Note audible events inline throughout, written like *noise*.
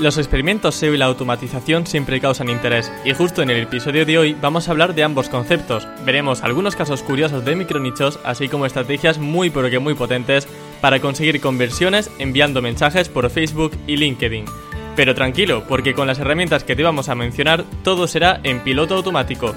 Los experimentos SEO y la automatización siempre causan interés, y justo en el episodio de hoy vamos a hablar de ambos conceptos. Veremos algunos casos curiosos de micronichos, así como estrategias muy pero que muy potentes para conseguir conversiones enviando mensajes por Facebook y LinkedIn. Pero tranquilo, porque con las herramientas que te vamos a mencionar, todo será en piloto automático.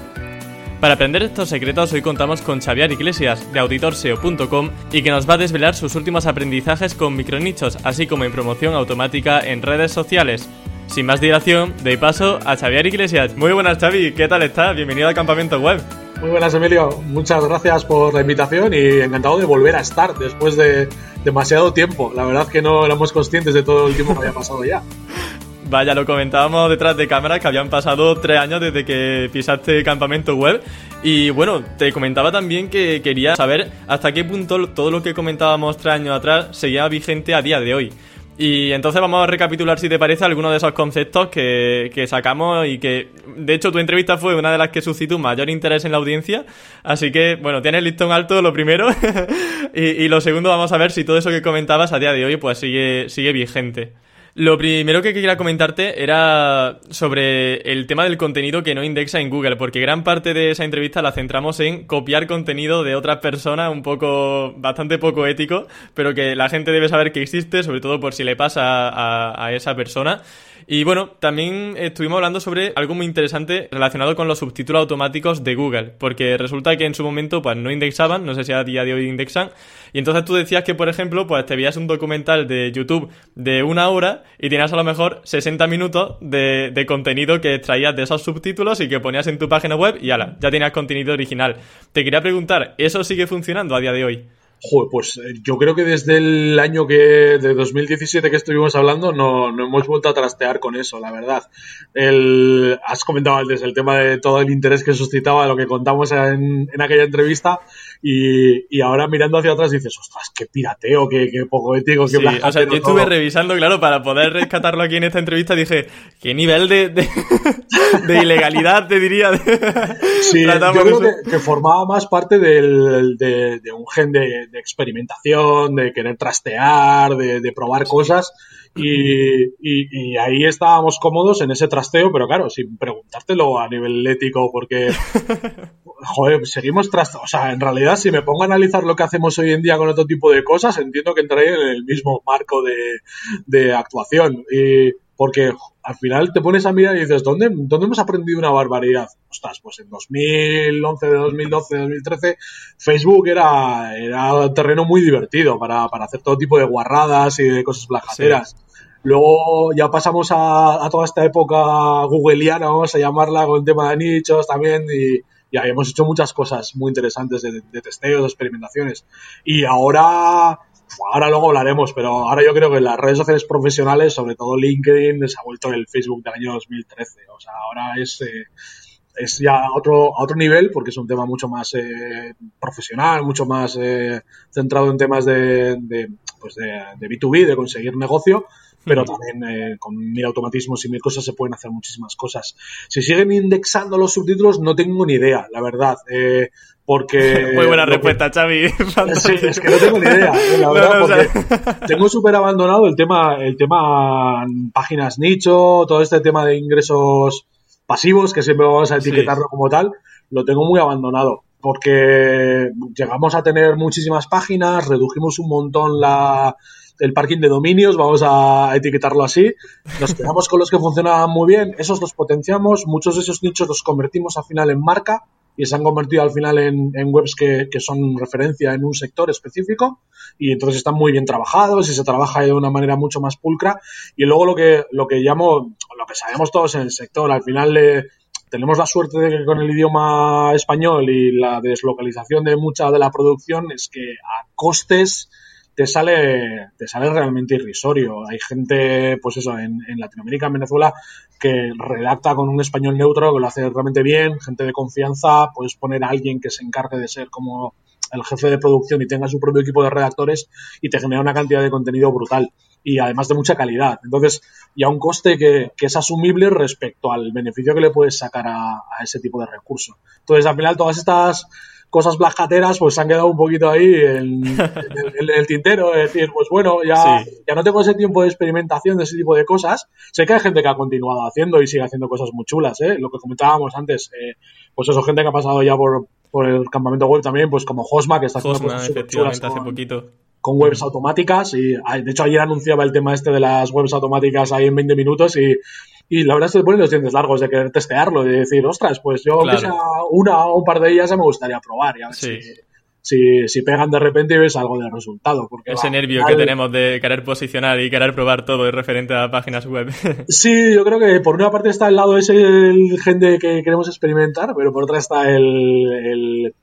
Para aprender estos secretos hoy contamos con Xavier Iglesias de auditorseo.com y que nos va a desvelar sus últimos aprendizajes con micronichos, así como en promoción automática en redes sociales. Sin más dilación, doy paso a Xavier Iglesias. Muy buenas Xavi, ¿qué tal estás? Bienvenido al Campamento Web. Muy buenas Emilio, muchas gracias por la invitación y encantado de volver a estar después de demasiado tiempo. La verdad que no éramos conscientes de todo el tiempo que había pasado ya. *laughs* Vaya, lo comentábamos detrás de cámara que habían pasado tres años desde que pisaste campamento web. Y bueno, te comentaba también que quería saber hasta qué punto todo lo que comentábamos tres años atrás seguía vigente a día de hoy. Y entonces vamos a recapitular, si te parece, algunos de esos conceptos que, que, sacamos y que, de hecho, tu entrevista fue una de las que suscitó mayor interés en la audiencia. Así que, bueno, tienes listón alto, lo primero. *laughs* y, y, lo segundo, vamos a ver si todo eso que comentabas a día de hoy, pues sigue, sigue vigente. Lo primero que quería comentarte era sobre el tema del contenido que no indexa en Google, porque gran parte de esa entrevista la centramos en copiar contenido de otras personas, un poco, bastante poco ético, pero que la gente debe saber que existe, sobre todo por si le pasa a, a esa persona. Y bueno, también estuvimos hablando sobre algo muy interesante relacionado con los subtítulos automáticos de Google, porque resulta que en su momento pues no indexaban, no sé si a día de hoy indexan, y entonces tú decías que, por ejemplo, pues te veías un documental de YouTube de una hora y tenías a lo mejor 60 minutos de, de contenido que extraías de esos subtítulos y que ponías en tu página web y ala, ya tenías contenido original. Te quería preguntar, ¿eso sigue funcionando a día de hoy? Joder, pues yo creo que desde el año que de 2017 que estuvimos hablando no, no hemos vuelto a trastear con eso, la verdad. El, has comentado antes el tema de todo el interés que suscitaba lo que contamos en, en aquella entrevista y, y, ahora mirando hacia atrás dices, ostras, qué pirateo, qué, qué poco ético, qué sí, O sea, yo estuve todo. revisando, claro, para poder rescatarlo aquí en esta entrevista, dije, qué nivel de, de, *laughs* de ilegalidad te diría. *laughs* sí, yo creo que, que, formaba más parte del, de, de un gen de, de, experimentación, de querer trastear, de, de probar cosas. Y, y, y, ahí estábamos cómodos en ese trasteo, pero claro, sin preguntártelo a nivel ético, porque, *laughs* joder, seguimos trasteando. O sea, en realidad, si me pongo a analizar lo que hacemos hoy en día con otro tipo de cosas, entiendo que entraría en el mismo marco de, de actuación. Y porque al final te pones a mirar y dices, ¿dónde, ¿dónde hemos aprendido una barbaridad? Ostras, pues en 2011, 2012, 2013, Facebook era, era terreno muy divertido para, para hacer todo tipo de guarradas y de cosas plajateras. Sí. Luego ya pasamos a, toda esta época googleiana, vamos a llamarla, con el tema de nichos también, y, y hemos hecho muchas cosas muy interesantes de, testeos, de experimentaciones. Y ahora, ahora luego hablaremos, pero ahora yo creo que las redes sociales profesionales, sobre todo LinkedIn, se ha vuelto el Facebook del año 2013. O sea, ahora es... Eh, es ya a otro, a otro nivel porque es un tema mucho más eh, profesional, mucho más eh, centrado en temas de, de, pues de, de, B2B, de conseguir negocio, pero también eh, con mil automatismos y mil cosas se pueden hacer muchísimas cosas. Si siguen indexando los subtítulos, no tengo ni idea, la verdad. Eh, porque. *laughs* Muy buena respuesta, que... Xavi. *laughs* Sí, es que no tengo ni idea, eh, la verdad, no, no, porque o sea... *laughs* tengo súper abandonado el tema, el tema páginas nicho, todo este tema de ingresos pasivos, que siempre vamos a etiquetarlo sí. como tal, lo tengo muy abandonado. Porque llegamos a tener muchísimas páginas, redujimos un montón la, el parking de dominios, vamos a etiquetarlo así. Nos quedamos con los que funcionaban muy bien, esos los potenciamos, muchos de esos nichos los convertimos al final en marca y se han convertido al final en, webs que, que, son referencia en un sector específico y entonces están muy bien trabajados y se trabaja de una manera mucho más pulcra y luego lo que, lo que llamo, lo que sabemos todos en el sector, al final tenemos la suerte de que con el idioma español y la deslocalización de mucha de la producción es que a costes te sale, te sale realmente irrisorio. Hay gente, pues eso, en, en, Latinoamérica, en Venezuela, que redacta con un español neutro, que lo hace realmente bien, gente de confianza, puedes poner a alguien que se encargue de ser como el jefe de producción y tenga su propio equipo de redactores y te genera una cantidad de contenido brutal y además de mucha calidad. Entonces, y a un coste que, que es asumible respecto al beneficio que le puedes sacar a, a ese tipo de recurso. Entonces, al final, todas estas cosas blajateras pues se han quedado un poquito ahí en, el, tintero, es decir, pues bueno, ya, ya no tengo ese tiempo de experimentación de ese tipo de cosas. Sé que hay gente que ha continuado haciendo y sigue haciendo cosas muy chulas, ¿eh? Lo que comentábamos antes, eh, pues eso, gente que ha pasado ya por, por el campamento web también, pues como Hosma, que está haciendo cosas efectivamente, hace poquito. con webs automáticas y de hecho ayer anunciaba el tema este de las webs automáticas ahí en 20 minutos y y la verdad es que te ponen los dientes largos de querer testearlo, de decir, ostras, pues yo sea una o un par de ellas ya me gustaría probar y a ver si, si, pegan de repente y ves algo del resultado. Porque Ese nervio que tenemos de querer posicionar y querer probar todo referente a páginas web. *laughs* sí, yo creo que por una parte está el lado ese el gente que queremos experimentar, pero por otra está el,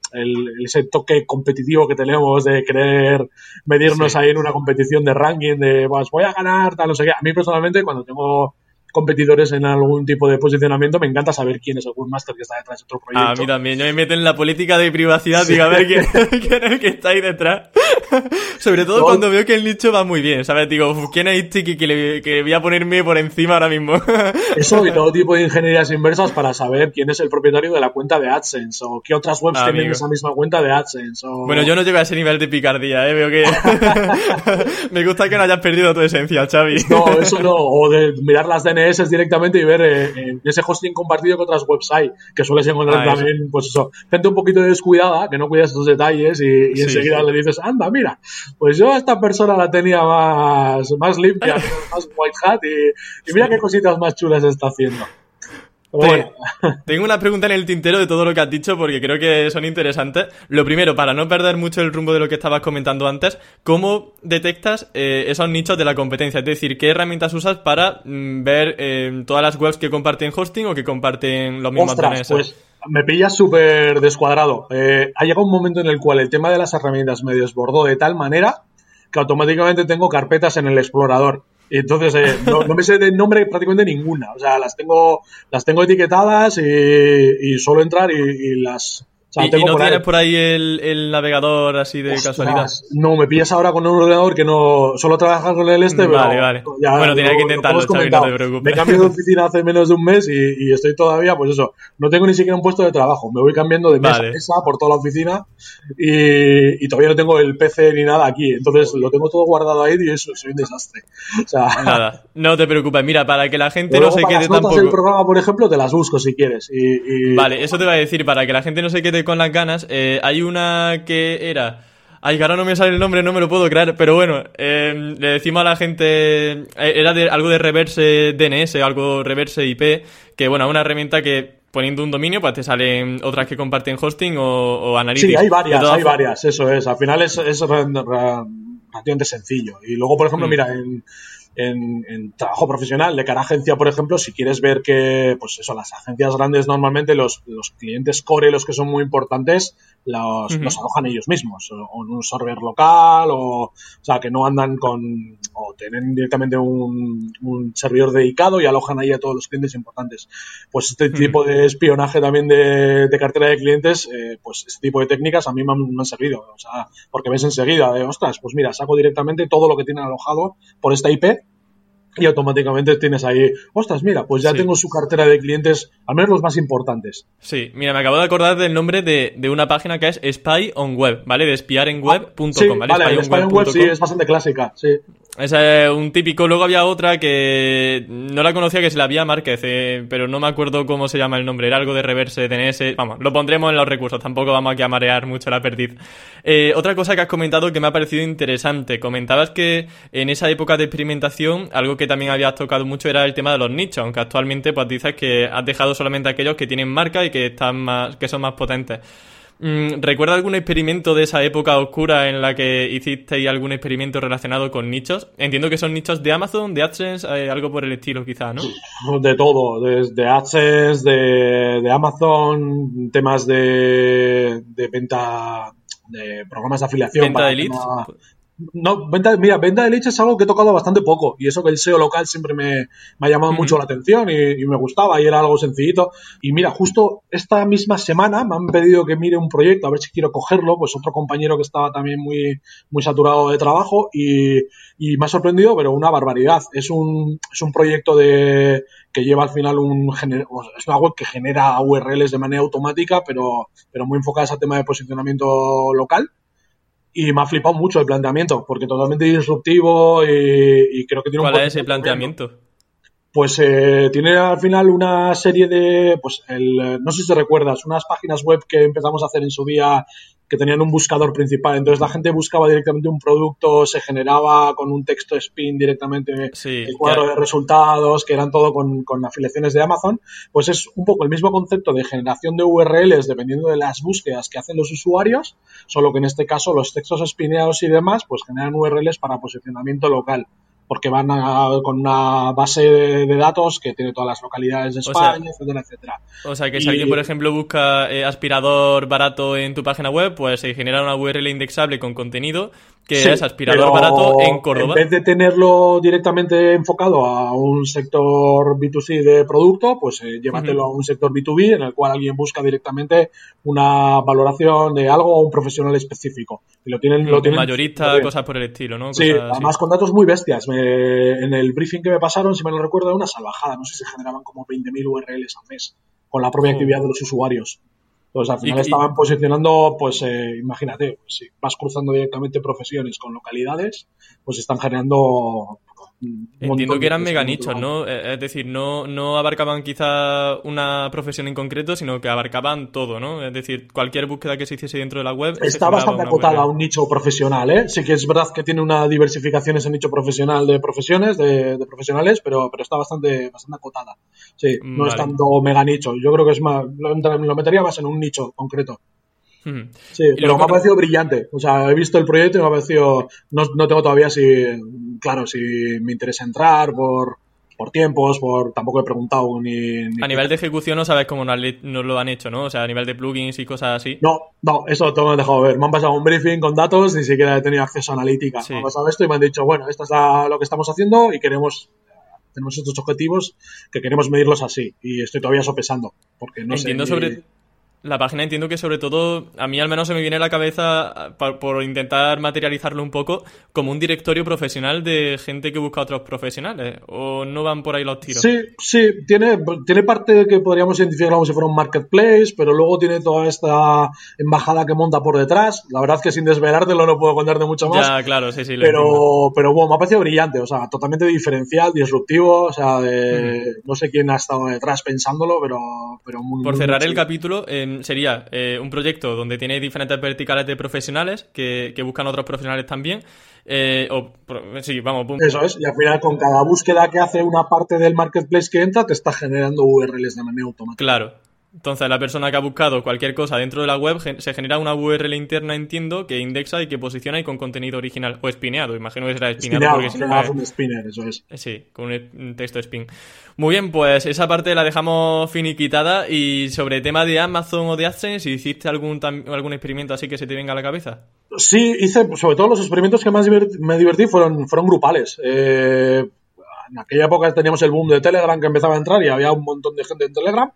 ese toque competitivo que tenemos de querer medirnos ahí en una competición de ranking, de pues voy a ganar, tal, no sé qué. A mí personalmente, cuando tengo competidores en algún tipo de posicionamiento, me encanta saber quién es el Webmaster que está detrás de otro proyecto. A mí también, yo me meto en la política de privacidad y a ver quién, *laughs* *laughs* quién, es el que está ahí detrás. *laughs* Sobre todo cuando veo que el nicho va muy bien, ¿sabes? Digo, ¿quién es este que, le, que voy a ponerme por encima ahora mismo? Eso y todo tipo de ingenierías inversas para saber quién es el propietario de la cuenta de AdSense o qué otras webs tienen esa misma cuenta de AdSense. Bueno, yo no llego a ese nivel de picardía, ¿eh? Veo que... me gusta que no hayas perdido tu esencia, Xavi. no, eso no, o de mirar las DNS directamente y ver eh, ese hosting compartido con otras websites, que sueles encontrar ah, también, pues eso, gente un poquito descuidada, que no cuida estos detalles y, enseguida le dices, anda, mira, pues yo a esta persona la tenía más, más limpia, *laughs* más white hat y mira qué cositas más chulas está haciendo. *laughs* Tengo una pregunta en el tintero de todo lo que has dicho porque creo que son interesantes. Lo primero, para no perder mucho el rumbo de lo que estabas comentando antes, ¿cómo detectas eh, esos nichos de la competencia? Es decir, ¿qué herramientas usas para mm, ver eh, todas las webs que comparten hosting o que comparten los mismos Ostras, Pues me pillas súper descuadrado. Eh, ha llegado un momento en el cual el tema de las herramientas me desbordó de tal manera que automáticamente tengo carpetas en el explorador entonces, eh, no, me sé de nombre prácticamente ninguna. O sea, las tengo, las tengo etiquetadas y, y suelo entrar y las, ¿Y, no tienes por ahí el, navegador así de casualidad? No, me pillas ahora con un ordenador que no solo trabaja con el este, vale, Vale, Bueno, tenía que intentarlo, Xavi, no te preocupes. Me cambiado de oficina hace menos de un mes y, estoy todavía, pues eso, no tengo ni siquiera un puesto de trabajo. Me voy cambiando de mesa a mesa por toda la oficina y, todavía no tengo el PC ni nada aquí. Entonces lo tengo todo guardado ahí y eso soy un desastre. O sea, nada, no te preocupes. Mira, para que la gente no se quede tampoco... el programa, por ejemplo, te las busco si quieres. Y, Vale, eso te va a decir, para que la gente no se quede con las ganas, eh, hay una que era... Ay, que ahora no me sale el nombre, no me lo puedo creer, pero bueno, em, le decimos a la gente, eh, era de, algo de reverse DNS, algo reverse IP, que bueno, una herramienta que poniendo un dominio, pues te salen otras que comparten hosting o, o analytics. Sí, hay varias, hay varias, eso es. Al final es, es relativamente sencillo. Y luego, por ejemplo, mm. mira, en, en, trabajo profesional de cara a agencia, por ejemplo, si quieres ver que, pues eso, las agencias grandes normalmente los, los clientes core, los que son muy importantes, los, los alojan ellos mismos, o, en un server local, o, o sea, que no andan con, o tienen directamente un, un servidor dedicado y alojan ahí a todos los clientes importantes. Pues este tipo de espionaje también de, de cartera de clientes, eh, pues este tipo de técnicas a mí me han, servido, o sea, porque ves enseguida, de, ostras, pues mira, saco directamente todo lo que tienen alojado por esta IP y automáticamente tienes ahí, ostras, mira, pues ya tengo su cartera de clientes, al menos los más importantes. Sí, mira, me acabo de acordar del nombre de, de una página que es Spy on Web, ¿vale? De espiarenweb.com, sí, ¿vale? Vale, Spy, on Web sí, es bastante clásica, sí. Es un típico. Luego había otra que no la conocía, que se la había Márquez, eh, pero no me acuerdo cómo se llama el nombre. Era algo de reverse, DNS. Vamos, lo pondremos en los recursos. Tampoco vamos aquí a marear mucho la perdiz. Eh, otra cosa que has comentado que me ha parecido interesante. Comentabas que en esa época de experimentación, algo que también habías tocado mucho era el tema de los nichos. Aunque actualmente, pues dices que has dejado solamente aquellos que tienen marca y que están más, que son más potentes. Mm, ¿Recuerda algún experimento de esa época oscura en la que hicisteis algún experimento relacionado con nichos? Entiendo que son nichos de Amazon, de AdSense, eh, algo por el estilo quizá, ¿no? De todo, desde AdSense, de, Amazon, temas de, venta de programas de afiliación. ¿Venta de leads? No, venta, mira, venta de leche es algo que he tocado bastante poco y eso que el SEO local siempre me, ha llamado mucho la atención y, me gustaba y era algo sencillito. Y mira, justo esta misma semana me han pedido que mire un proyecto a ver si quiero cogerlo, pues otro compañero que estaba también muy, muy saturado de trabajo y, y me ha sorprendido, pero una barbaridad. Es un, es un proyecto de, que lleva al final un es una web que genera URLs de manera automática, pero, pero muy enfocada a tema de posicionamiento local y me ha flipado mucho el planteamiento, porque totalmente disruptivo y, creo que tiene un... ¿Cuál es ese planteamiento? Pues eh, tiene al final una serie de, pues el, no sé si te recuerdas, unas páginas web que empezamos a hacer en su día que tenían un buscador principal. Entonces la gente buscaba directamente un producto, se generaba con un texto spin directamente el cuadro de resultados, que eran todo con, con, afiliaciones de Amazon. Pues es un poco el mismo concepto de generación de URLs dependiendo de las búsquedas que hacen los usuarios, solo que en este caso los textos espineados y demás pues generan URLs para posicionamiento local porque van con una base de, datos que tiene todas las localidades de España, etcétera, etcétera. O sea, que si alguien, por ejemplo, busca eh, aspirador barato en tu página web, pues se genera una URL indexable con contenido que es aspirador barato en Córdoba. En vez de tenerlo directamente enfocado a un sector B2C de producto, pues eh, llévatelo a un sector B2B en el cual alguien busca directamente una valoración de algo o un profesional específico. Y lo tienen, lo tienen mayorista, cosas por el estilo, ¿no? sí, además con datos muy bestias. En el briefing que me pasaron, si me lo recuerdo, una salvajada. No sé si se generaban como 20.000 URLs al mes con la propia actividad de los usuarios. Entonces, al final estaban posicionando, pues, eh, imagínate, pues, si vas cruzando directamente profesiones con localidades, pues están generando Entiendo que eran mega nichos, ¿no? Eh, es decir, no, no abarcaban quizá una profesión en concreto, sino que abarcaban todo, ¿no? Es decir, cualquier búsqueda que se hiciese dentro de la web. Está bastante acotada a un nicho profesional, ¿eh? Sí que es verdad que tiene una diversificación ese nicho profesional de profesiones, de, profesionales, pero, pero está bastante, bastante acotada. Sí, no es tanto mega nicho. Yo creo que es más, lo metería más en un nicho concreto. Sí, pero me ha parecido brillante. O sea, he visto el proyecto y me ha parecido. No, no tengo todavía si. Claro, si me interesa entrar por, por tiempos, por. Tampoco he preguntado ni. a nivel de ejecución no sabes cómo nos, lo han hecho, ¿no? O sea, a nivel de plugins y cosas así. No, no, eso todo me he dejado ver. Me han pasado un briefing con datos, ni siquiera he tenido acceso a analítica. Me han pasado esto y me han dicho, bueno, esto es lo que estamos haciendo y queremos tenemos estos objetivos que queremos medirlos así y estoy todavía sopesando porque no Entiendo sobre la página entiendo que sobre todo, a mí al menos se me viene a la cabeza, por, intentar materializarlo un poco, como un directorio profesional de gente que busca a otros profesionales. ¿O no van por ahí los tiros? Sí, sí, tiene, tiene parte que podríamos identificar como si fuera un marketplace, pero luego tiene toda esta embajada que monta por detrás. La verdad es que sin desvelártelo no puedo contarte mucho más. Ya, claro, sí, sí. Pero, pero bueno, me ha parecido brillante, o sea, totalmente diferencial, disruptivo, o sea, de, mm. no sé quién ha estado detrás pensándolo, pero, pero muy Por cerrar el capítulo, sería eh, un proyecto donde tiene diferentes verticales de profesionales que, buscan otros profesionales también. Eh, o, sí, vamos, Eso es, y al final con cada búsqueda que hace una parte del marketplace que entra, te está generando URLs de manera automática. Claro, entonces, la persona que ha buscado cualquier cosa dentro de la web se genera una URL interna, entiendo, que indexa y que posiciona y con contenido original. O espineado, imagino que será espineado. porque no un spinner, eso es. Sí, con un texto spin. Muy bien, pues esa parte la dejamos finiquitada. Y sobre el tema de Amazon o de AdSense, ¿hiciste algún, algún experimento así que se te venga a la cabeza? Sí, hice, sobre todo los experimentos que más me divertí fueron, fueron grupales. Eh, en aquella época teníamos el boom de Telegram que empezaba a entrar y había un montón de gente en Telegram.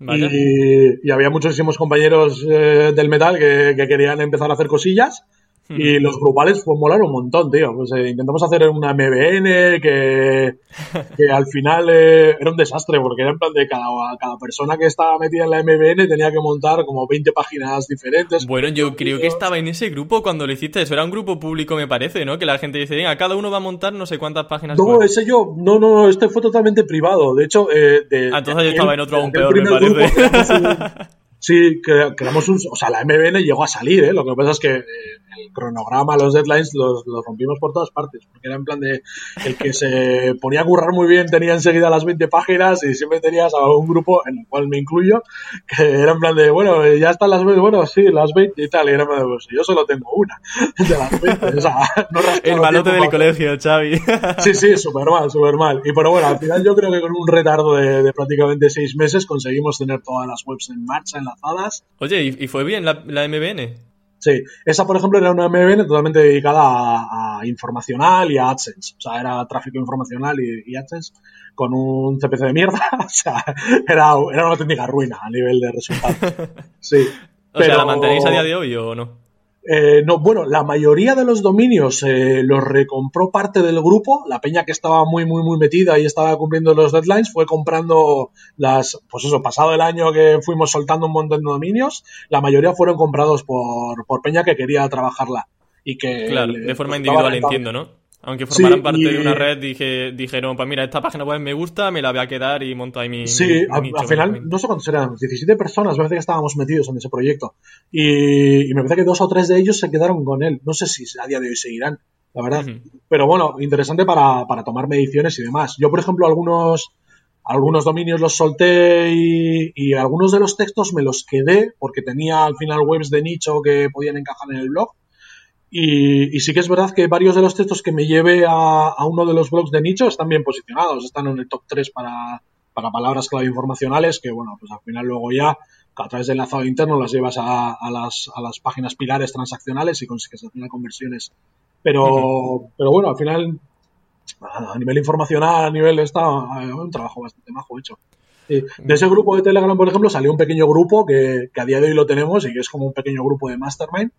Y, había muchísimos compañeros eh, del metal que, querían empezar a hacer cosillas. Y *laughs* los grupales pues molaron un montón, tío. Pues eh, intentamos hacer una MBN que, *laughs* que al final eh, era un desastre porque era en plan de cada, cada persona que estaba metida en la MBN tenía que montar como 20 páginas diferentes. Bueno, yo creo que estaba en ese grupo cuando lo hiciste. Eso era un grupo público, me parece, ¿no? Que la gente dice, venga, cada uno va a montar no sé cuántas páginas. No, ese yo, no, no, este fue totalmente privado. De hecho, eh, de, ah, entonces yo estaba en otro aún peor, me parece. *laughs* Sí, creamos un. O sea, la MBN llegó a salir, ¿eh? Lo que pasa es que eh, el cronograma, los deadlines, los, rompimos por todas partes. Porque era en plan de. El que se ponía a currar muy bien tenía enseguida las 20 páginas y siempre tenías a un grupo, en el cual me incluyo, que era en plan de, bueno, ya están las 20, bueno, sí, las 20 y tal. Y era en plan de, pues yo solo tengo una *laughs* de las 20. O sea, no El malote del colegio, Xavi. Sí, sí, súper mal, súper mal. Y pero bueno, al final yo creo que con un retardo de, de prácticamente seis meses conseguimos tener todas las webs en marcha, en la Oye, ¿y, fue bien la, MBN? Sí, esa por ejemplo era una MBN totalmente dedicada a, informacional y a AdSense. O sea, era tráfico informacional y, AdSense con un CPC de mierda. *laughs* o sea, era, una auténtica ruina a nivel de resultados. *laughs* Sí. o sea, ¿la mantenéis a día de hoy o no? Eh, no, bueno, la mayoría de los dominios eh, los recompró parte del grupo. La peña que estaba muy, muy, muy metida y estaba cumpliendo los deadlines fue comprando las, pues eso, pasado el año que fuimos soltando un montón de dominios, la mayoría fueron comprados por, por peña que quería trabajarla. Y que claro, de forma individual entiendo, ¿no? Aunque formaran parte de una red, dije, dijeron, pues mira, esta página web me gusta, me la voy a quedar y monto ahí mi. Sí, al, final, no sé cuántos eran, 17 personas, me parece que estábamos metidos en ese proyecto. Y, me parece que dos o tres de ellos se quedaron con él. No sé si a día de hoy seguirán, la verdad. Pero bueno, interesante para, para tomar mediciones y demás. Yo, por ejemplo, algunos algunos dominios los solté y, y, algunos de los textos me los quedé porque tenía al final webs de nicho que podían encajar en el blog y, sí que es verdad que varios de los textos que me lleve a, uno de los blogs de nicho están bien posicionados, están en el top 3 para, palabras clave informacionales, que bueno, pues al final luego ya a través del enlazado interno las llevas a, las, a las páginas pilares transaccionales y consigues hacer conversiones. Pero, pero bueno, al final, a nivel informacional, a nivel está un trabajo bastante majo hecho. De ese grupo de Telegram, por ejemplo, salió un pequeño grupo que, que, a día de hoy lo tenemos y que es como un pequeño grupo de Mastermind,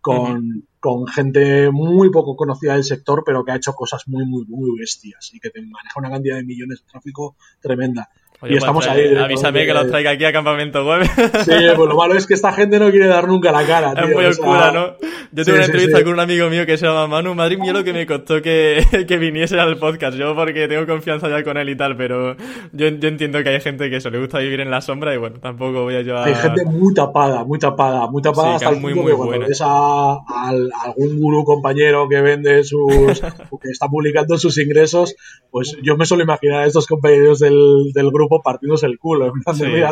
con, con, gente muy poco conocida del sector, pero que ha hecho cosas muy, muy, muy bestias y que te maneja una cantidad de millones de tráfico tremenda y pues estamos ahí. Avísame que los traiga aquí a campamento web. Sí, pues lo malo es que esta gente no quiere dar nunca la cara. *laughs* Tío, es muy oscura, ¿no? Yo tuve una entrevista con un amigo mío que se llama Manu. Madrid mía lo que me costó que, *laughs* que viniese al podcast. Yo porque tengo confianza ya con él y tal, pero yo, yo entiendo que hay gente que eso le gusta vivir en la sombra y bueno, tampoco voy a llevar. Hay gente muy tapada, muy tapada, muy tapada hasta el muy, muy buena. ves a, algún gurú compañero que vende sus. *laughs* que está publicando sus ingresos, pues yo me suelo imaginar a estos compañeros del, del grupo partiéndose el culo. En plan de,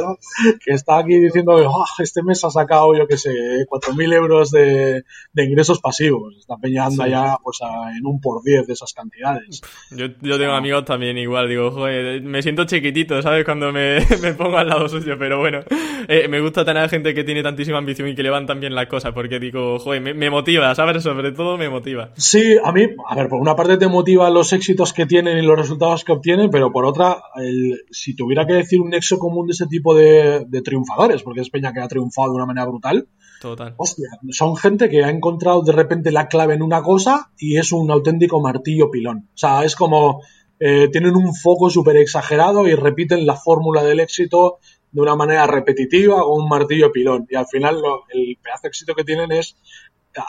que está aquí diciendo, oh, este mes ha sacado, yo qué sé, 4.000 euros de, de, ingresos pasivos. Está peñando ya pues, en un por 10 de esas cantidades. Yo, yo tengo amigos también igual, digo, joder, me siento chiquitito, ¿sabes? Cuando me, *laughs* me pongo al lado suyo, pero bueno, eh, me gusta tener gente que tiene tantísima ambición y que le van tan bien las cosas, porque digo, joder, me, me motiva, ¿sabes? Sobre todo me motiva. Sí, a mí, a ver, por una parte te motiva los éxitos que tienen y los resultados que obtienen, pero por otra, el, si tuviera que decir un nexo común de ese tipo de, triunfadores, porque es Peña que ha triunfado de una manera brutal. Total. Hostia, son gente que ha encontrado de repente la clave en una cosa y es un auténtico martillo pilón. O sea, es como eh, tienen un foco súper exagerado y repiten la fórmula del éxito de una manera repetitiva con un martillo pilón. Y al final el pedazo de éxito que tienen es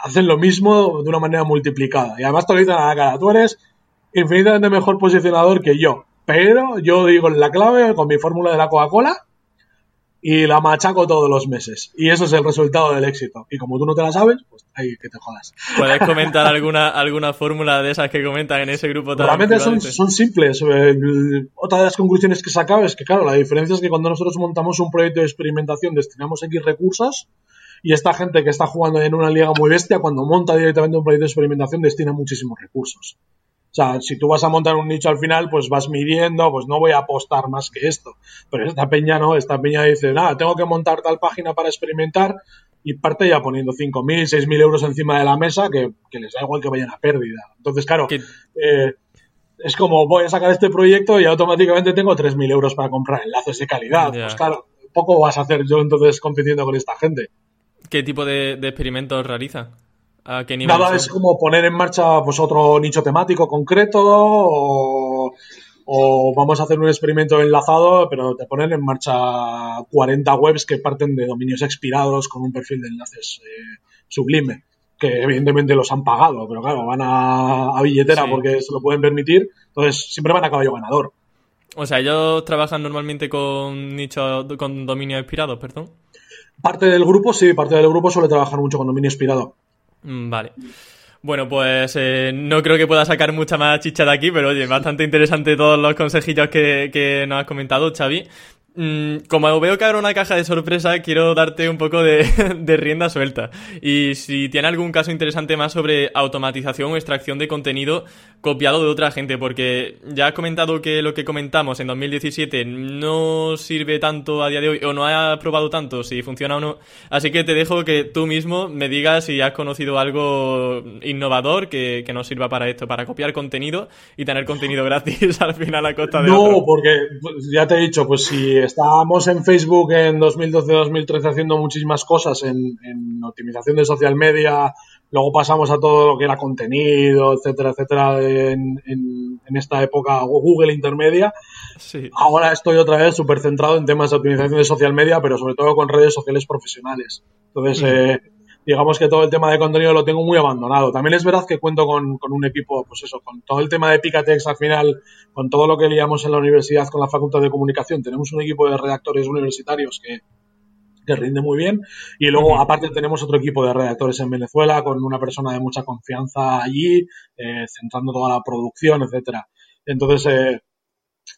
hacen lo mismo de una manera multiplicada. Y además te lo dicen a la cara, tú eres infinitamente mejor posicionador que yo. Pero yo digo la clave con mi fórmula de la Coca-Cola y la machaco todos los meses. Y eso es el resultado del éxito. Y como tú no te la sabes, pues ahí que te jodas. ¿Puedes *laughs* comentar alguna, alguna fórmula de esas que comentan en ese grupo? Realmente son, son, simples. Eh, otra de las conclusiones que sacaba es que, claro, la diferencia es que cuando nosotros montamos un proyecto de experimentación destinamos X recursos y esta gente que está jugando en una liga muy bestia, cuando monta directamente un proyecto de experimentación, destina muchísimos recursos. O sea, si tú vas a montar un nicho al final, pues vas midiendo, pues no voy a apostar más que esto. Pero esta peña no, esta peña dice, nada, tengo que montar tal página para experimentar y parte ya poniendo 5.000, 6.000 euros encima de la mesa que, les da igual que vayan a pérdida. Entonces, claro, eh, es como voy a sacar este proyecto y automáticamente tengo 3.000 euros para comprar enlaces de calidad. Pues claro, poco vas a hacer yo entonces compitiendo con esta gente. ¿Qué tipo de, de experimentos realiza? Nada, es como poner en marcha pues otro nicho temático concreto o, vamos a hacer un experimento enlazado, pero te ponen en marcha 40 webs que parten de dominios expirados con un perfil de enlaces eh, sublime, que evidentemente los han pagado, pero claro, van a, billetera porque se lo pueden permitir, entonces siempre van a caballo ganador. O sea, ellos trabajan normalmente con nichos, con dominios expirados, perdón. Parte del grupo, sí, parte del grupo suele trabajar mucho con dominio inspirado. Mm, vale. Bueno, pues eh, no creo que pueda sacar mucha más chicha de aquí, pero oye, bastante interesante todos los consejillos que, que nos has comentado, Xavi. Mm, como veo que habrá una caja de sorpresa, quiero darte un poco *laughs* de, rienda suelta. Y si tiene algún caso interesante más sobre automatización o extracción de contenido copiado de otra gente, porque ya has comentado que lo que comentamos en 2017 no sirve tanto a día de hoy, o no ha probado tanto si funciona o no. Así que te dejo que tú mismo me digas si has conocido algo innovador que, que nos sirva para esto, para copiar contenido y tener contenido *laughs* gratis al final a costa de No, porque pues, ya te he dicho, pues si estábamos en Facebook en 2012-2013 haciendo muchísimas cosas en, optimización de social media, luego pasamos a todo lo que era contenido, etcétera, etcétera, en, esta época Google intermedia. Ahora estoy otra vez súper centrado en temas de optimización de social media, pero sobre todo con redes sociales profesionales. Entonces, eh, digamos que todo el tema de contenido lo tengo muy abandonado. También es verdad que cuento con, un equipo, pues eso, con todo el tema de Picatex al final, con todo lo que liamos en la universidad con la Facultad de Comunicación, tenemos un equipo de redactores universitarios que, que rinde muy bien. Y luego, aparte, tenemos otro equipo de redactores en Venezuela con una persona de mucha confianza allí, eh, centrando toda la producción, etcétera. Entonces, eh,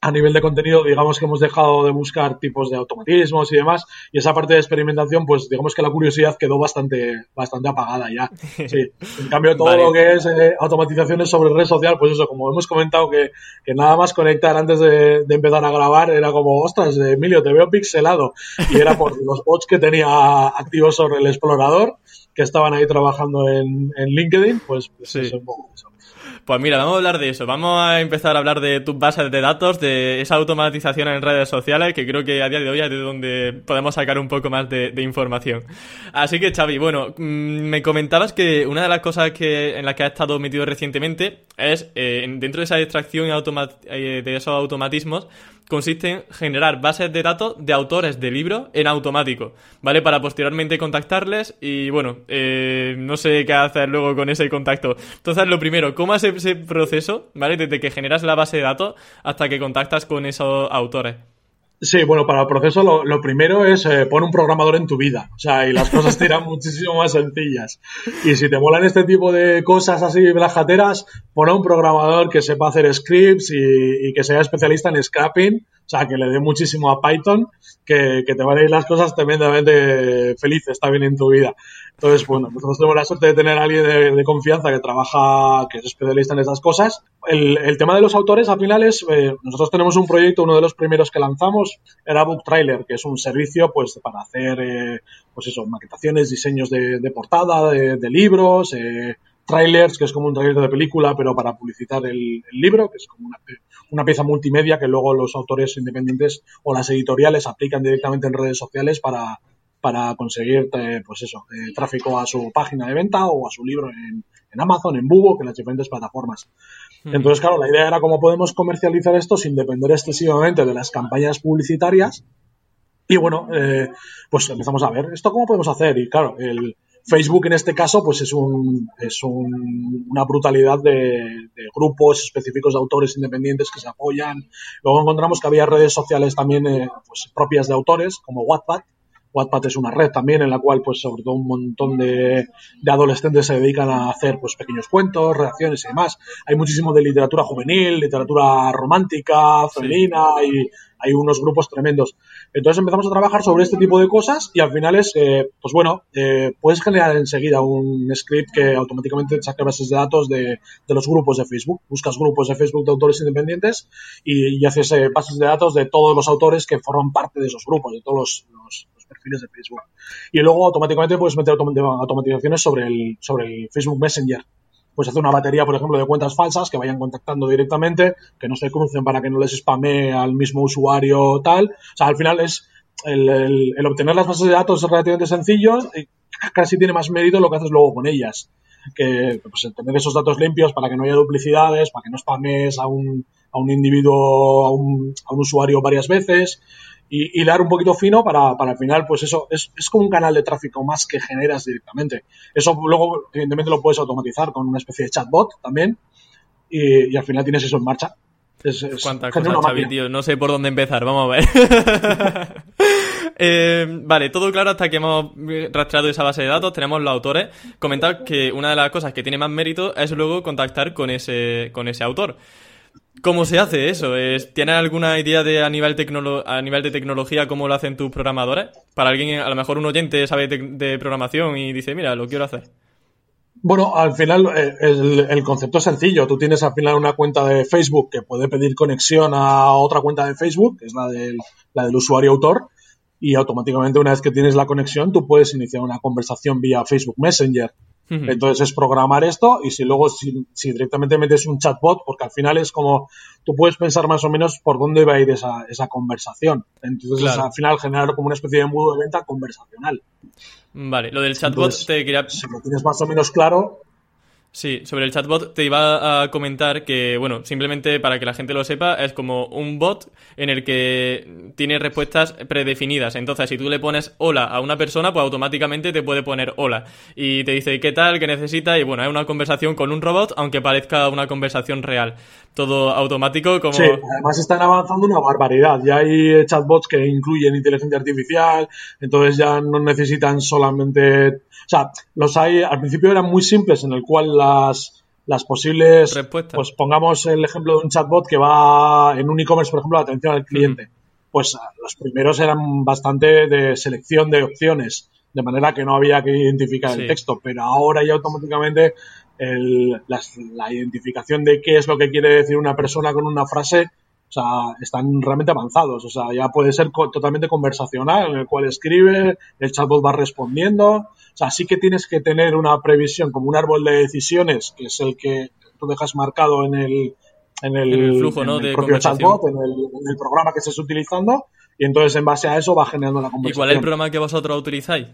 a nivel de contenido, digamos que hemos dejado de buscar tipos de automatismos y demás, y esa parte de experimentación, pues digamos que la curiosidad quedó bastante, bastante apagada ya. *laughs* Sí. En cambio, todo lo que es eh, automatizaciones sobre red social, pues eso, como hemos comentado, que, que nada más conectar antes de, empezar a grabar era como, ostras, Emilio, te veo pixelado. Y era por *laughs* los bots que tenía activos sobre el explorador, que estaban ahí trabajando en, en LinkedIn, pues, pues sí. un poco eso. Pues mira, vamos a hablar de eso. Vamos a empezar a hablar de tus bases de datos, de esa automatización en redes sociales, que creo que a día de hoy es de donde podemos sacar un poco más de, información. Así que, Xavi, bueno, mm, me comentabas que una de las cosas que, en las que has estado metido recientemente es, eh, dentro de esa extracción y eh, de esos automatismos, consiste en generar bases de datos de autores de libros en automático, ¿vale? Para posteriormente contactarles y, bueno, eh, no sé qué hacer luego con ese contacto. Entonces, lo primero, ¿cómo hace ese proceso, ¿vale? Desde que generas la base de datos hasta que contactas con esos autores. Sí, bueno, para el proceso lo, primero es eh, poner un programador en tu vida. O sea, y las cosas te irán *laughs* muchísimo más sencillas. Y si te molan este tipo de cosas así blajateras, pon a un programador que sepa hacer scripts y, que sea especialista en scrapping. O sea, que le dé muchísimo a Python, que, que te van a ir las cosas tremendamente felices también en tu vida. Entonces, bueno, nosotros tenemos la suerte de tener a alguien de, confianza que trabaja, que es especialista en esas cosas. El, tema de los autores, al final es, eh, nosotros tenemos un proyecto, uno de los primeros que lanzamos era Book Trailer, que es un servicio, pues, para hacer, eh, pues eso, maquetaciones, diseños de, portada, de, libros, eh, trailers, que es como un trailer de película, pero para publicitar el, libro, que es como una, pieza multimedia que luego los autores independientes o las editoriales aplican directamente en redes sociales para, para conseguir, eh, pues eso, eh, tráfico a su página de venta o a su libro en, Amazon, en Google, en las diferentes plataformas. Entonces, claro, la idea era cómo podemos comercializar esto sin depender excesivamente de las campañas publicitarias. Y bueno, eh, pues empezamos a ver, ¿esto cómo podemos hacer? Y claro, el Facebook en este caso, pues es, un, es una brutalidad de, grupos específicos de autores independientes que se apoyan. Luego encontramos que había redes sociales también pues, propias de autores, como WhatsApp, Wattpad es una red también en la cual, pues, sobre todo un montón de, adolescentes se dedican a hacer, pues, pequeños cuentos, reacciones y demás. Hay muchísimo de literatura juvenil, literatura romántica, femenina, y hay unos grupos tremendos. Entonces empezamos a trabajar sobre este tipo de cosas y al final es, eh, pues bueno, eh, puedes generar enseguida un script que automáticamente saque bases de datos de, los grupos de Facebook. Buscas grupos de Facebook de autores independientes y, haces eh, bases de datos de todos los autores que forman parte de esos grupos, de todos los perfiles de Facebook. Y luego automáticamente puedes meter automatizaciones sobre el, sobre el Facebook Messenger. Puedes hacer una batería, por ejemplo, de cuentas falsas que vayan contactando directamente, que no se crucen para que no les spamee al mismo usuario tal. O sea, al final es el, obtener las bases de datos es relativamente sencillo, y casi tiene más mérito lo que haces luego con ellas. Que pues, tener esos datos limpios para que no haya duplicidades, para que no spames a un, a un individuo, a un, a un usuario varias veces y hilar un poquito fino para, para al final, pues eso es, es, como un canal de tráfico más que generas directamente. Eso luego, evidentemente, lo puedes automatizar con una especie de chatbot también y, y al final tienes eso en marcha. Es, Cuánta cosa, Xavi, tío. No sé por dónde empezar. Vamos a ver. *laughs* Eh, vale, todo claro hasta que hemos rastreado esa base de datos, tenemos los autores. Comentar que una de las cosas que tiene más mérito es luego contactar con ese, con ese autor. ¿Cómo se hace eso? ¿Tienes alguna idea de a nivel, a nivel de tecnología cómo lo hacen tus programadores? Para alguien, a lo mejor un oyente sabe de, programación y dice, mira, lo quiero hacer. Bueno, al final eh, el, concepto es sencillo. Tú tienes al final una cuenta de Facebook que puede pedir conexión a otra cuenta de Facebook, que es la del, la del usuario autor, y automáticamente una vez que tienes la conexión tú puedes iniciar una conversación vía Facebook Messenger. Entonces es programar esto y si luego si, directamente metes un chatbot, porque al final es como tú puedes pensar más o menos por dónde va a ir esa, esa conversación. Entonces al final generar como una especie de embudo de venta conversacional. Vale, lo del chatbot te quería... Si lo tienes más o menos claro, Sí, sobre el chatbot te iba a comentar que, bueno, simplemente para que la gente lo sepa, es como un bot en el que tiene respuestas predefinidas. Entonces, si tú le pones hola a una persona, pues automáticamente te puede poner hola. Y te dice qué tal, qué necesita, y bueno, es una conversación con un robot, aunque parezca una conversación real. Todo automático como... Sí, además están avanzando una barbaridad. Ya hay chatbots que incluyen inteligencia artificial, entonces ya no necesitan solamente o sea, los hay, al principio eran muy simples en el cual las, las posibles, Respuesta. pues pongamos el ejemplo de un chatbot que va en un e-commerce, por ejemplo, la atención al cliente. Pues ah, los primeros eran bastante de selección de opciones, de manera que no había que identificar el texto, pero ahora ya automáticamente el, la identificación de qué es lo que quiere decir una persona con una frase o sea, están realmente avanzados. O sea, ya puede ser totalmente conversacional, en el cual escribe, el chatbot va respondiendo. O sea, sí que tienes que tener una previsión como un árbol de decisiones, que es el que tú dejas marcado en el, en el, flujo, ¿no? de propio chatbot, en el, programa que estés utilizando. Y entonces, en base a eso, va generando la conversación. ¿Y cuál es el programa que vosotros utilizáis?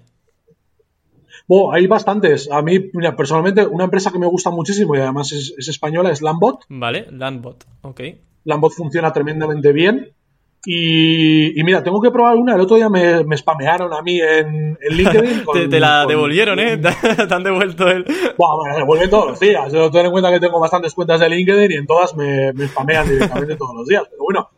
Bueno, hay bastantes. A mí, mira, personalmente, una empresa que me gusta muchísimo y además es, es española es Lambot. Vale, Lambot, ok. Lambot funciona tremendamente bien. Y, mira, tengo que probar una. El otro día me, me spamearon a mí en, LinkedIn. *laughs* te, la devolvieron, ¿eh? *laughs* te han devuelto el. Bueno, me devuelven todos los días. Yo ten en cuenta que tengo bastantes cuentas de LinkedIn y en todas me, me spamean directamente *laughs* todos los días. Pero bueno,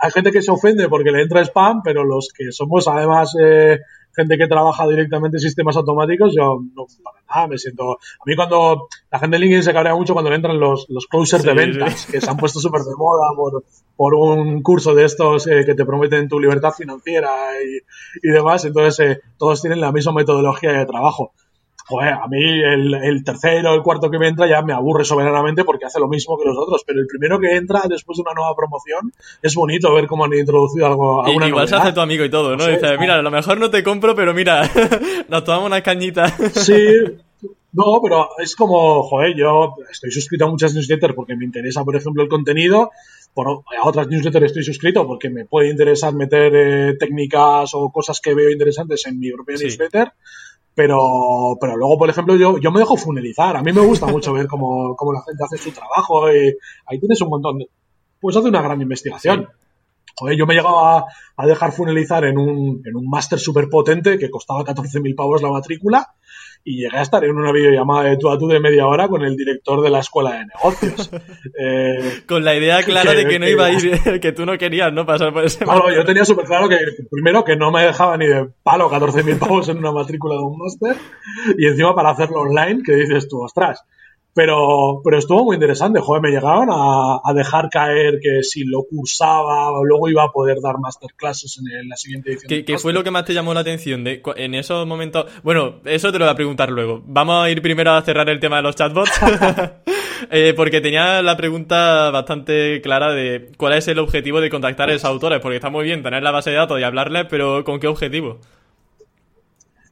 hay, gente que se ofende porque le entra spam, pero los que somos además eh, gente que trabaja directamente en sistemas automáticos, yo no, para nada me siento. A mí, cuando la gente de LinkedIn se cabrea mucho cuando le entran los, los closers de ventas, que se han puesto súper de moda por, por, un curso de estos eh, que te prometen tu libertad financiera y, y demás. Entonces, eh, todos tienen la misma metodología de trabajo joder, a mí el, el, tercero o el cuarto que me entra ya me aburre soberanamente porque hace lo mismo que los otros, pero el primero que entra después de una nueva promoción es bonito ver cómo han introducido algo. Alguna igual se hace tu amigo y todo, ¿no? Dice, mira, a lo mejor no te compro, pero mira, *laughs* nos tomamos unas cañitas. *laughs* Sí. No, pero es como, joder, yo estoy suscrito a muchas newsletters porque me interesa, por ejemplo, el contenido. Por, a otras newsletters estoy suscrito porque me puede interesar meter eh, técnicas o cosas que veo interesantes en mi propia newsletter pero, pero luego, por ejemplo, yo, yo me dejo funelizar. A mí me gusta mucho ver cómo, cómo la gente hace su trabajo. Y ahí tienes un montón de... Pues hace una gran investigación. Joder, yo me llegaba a, dejar funelizar en un, en un máster súper potente que costaba 14.000 pavos la matrícula y llegué a estar en una videollamada de tú a tú de media hora con el director de la escuela de negocios. *laughs* Eh, con la idea clara de que no iba a ir, *laughs* que tú no querías no pasar por ese Claro, yo tenía súper claro que primero que no me dejaba ni de palo 14.000 pavos en una matrícula de un máster y encima para hacerlo online, que dices tú, ostras. Pero, pero estuvo muy interesante, joder, me llegaban a, dejar caer que si lo cursaba luego iba a poder dar masterclasses en, la siguiente edición. ¿Qué, fue lo que más te llamó la atención de, en esos momentos? Bueno, eso te lo voy a preguntar luego. Vamos a ir primero a cerrar el tema de los chatbots. *laughs* Eh, porque tenía la pregunta bastante clara de cuál es el objetivo de contactar a esos autores, porque está muy bien tener la base de datos y hablarles, pero ¿con qué objetivo?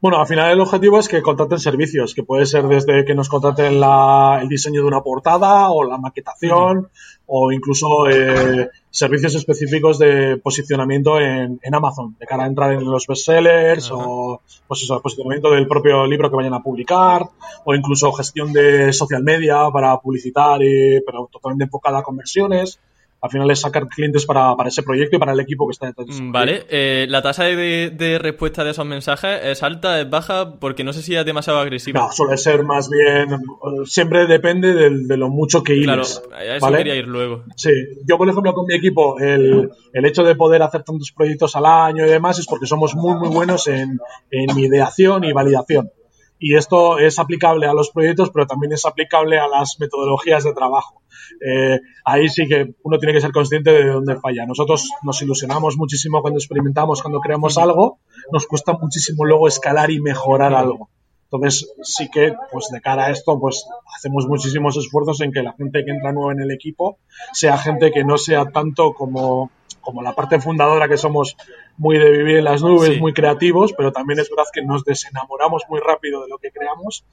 Bueno, al final el objetivo es que contraten servicios, que puede ser desde que nos contraten la, el diseño de una portada o la maquetación o incluso eh, servicios específicos de posicionamiento en, en, Amazon, de cara a entrar en los bestsellers o pues eso, posicionamiento del propio libro que vayan a publicar o incluso gestión de social media para publicitar, y, pero totalmente enfocada a conversiones. Al final es sacar clientes para, ese proyecto y para el equipo que está detrás. Mm, vale, eh, la tasa de, respuesta de esos mensajes es alta, es baja, porque no sé si es demasiado agresiva. No, suele ser más bien, siempre depende de, lo mucho que ibas. Claro, a eso quería ir luego. Sí, yo por ejemplo con mi equipo, el, hecho de poder hacer tantos proyectos al año y demás es porque somos muy muy buenos en, en ideación y validación. Y esto es aplicable a los proyectos, pero también es aplicable a las metodologías de trabajo. Eh, ahí sí que uno tiene que ser consciente de dónde falla. Nosotros nos ilusionamos muchísimo cuando experimentamos, cuando creamos algo, nos cuesta muchísimo luego escalar y mejorar algo. Entonces, sí que, pues de cara a esto, pues hacemos muchísimos esfuerzos en que la gente que entra nueva en el equipo sea gente que no sea tanto como, como la parte fundadora que somos muy de vivir en las nubes, muy creativos, pero también es verdad que nos desenamoramos muy rápido de lo que creamos,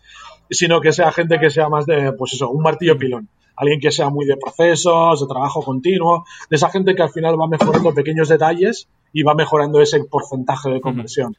sino que sea gente que sea más de, pues eso, un martillo pilón alguien que sea muy de procesos, de trabajo continuo, de esa gente que al final va mejorando pequeños detalles y va mejorando ese porcentaje de conversión.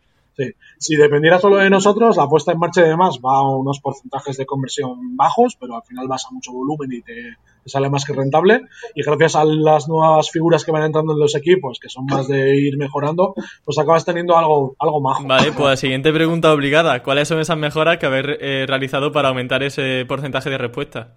Si dependiera solo de nosotros, la puesta en marcha y demás va a unos porcentajes de conversión bajos, pero al final vas a mucho volumen y te, sale más que rentable. Y gracias a las nuevas figuras que van entrando en los equipos, que son más de ir mejorando, pues acabas teniendo algo, algo majo. Vale, pues la siguiente pregunta obligada. ¿Cuáles son esas mejoras que haber eh, realizado para aumentar ese porcentaje de respuesta?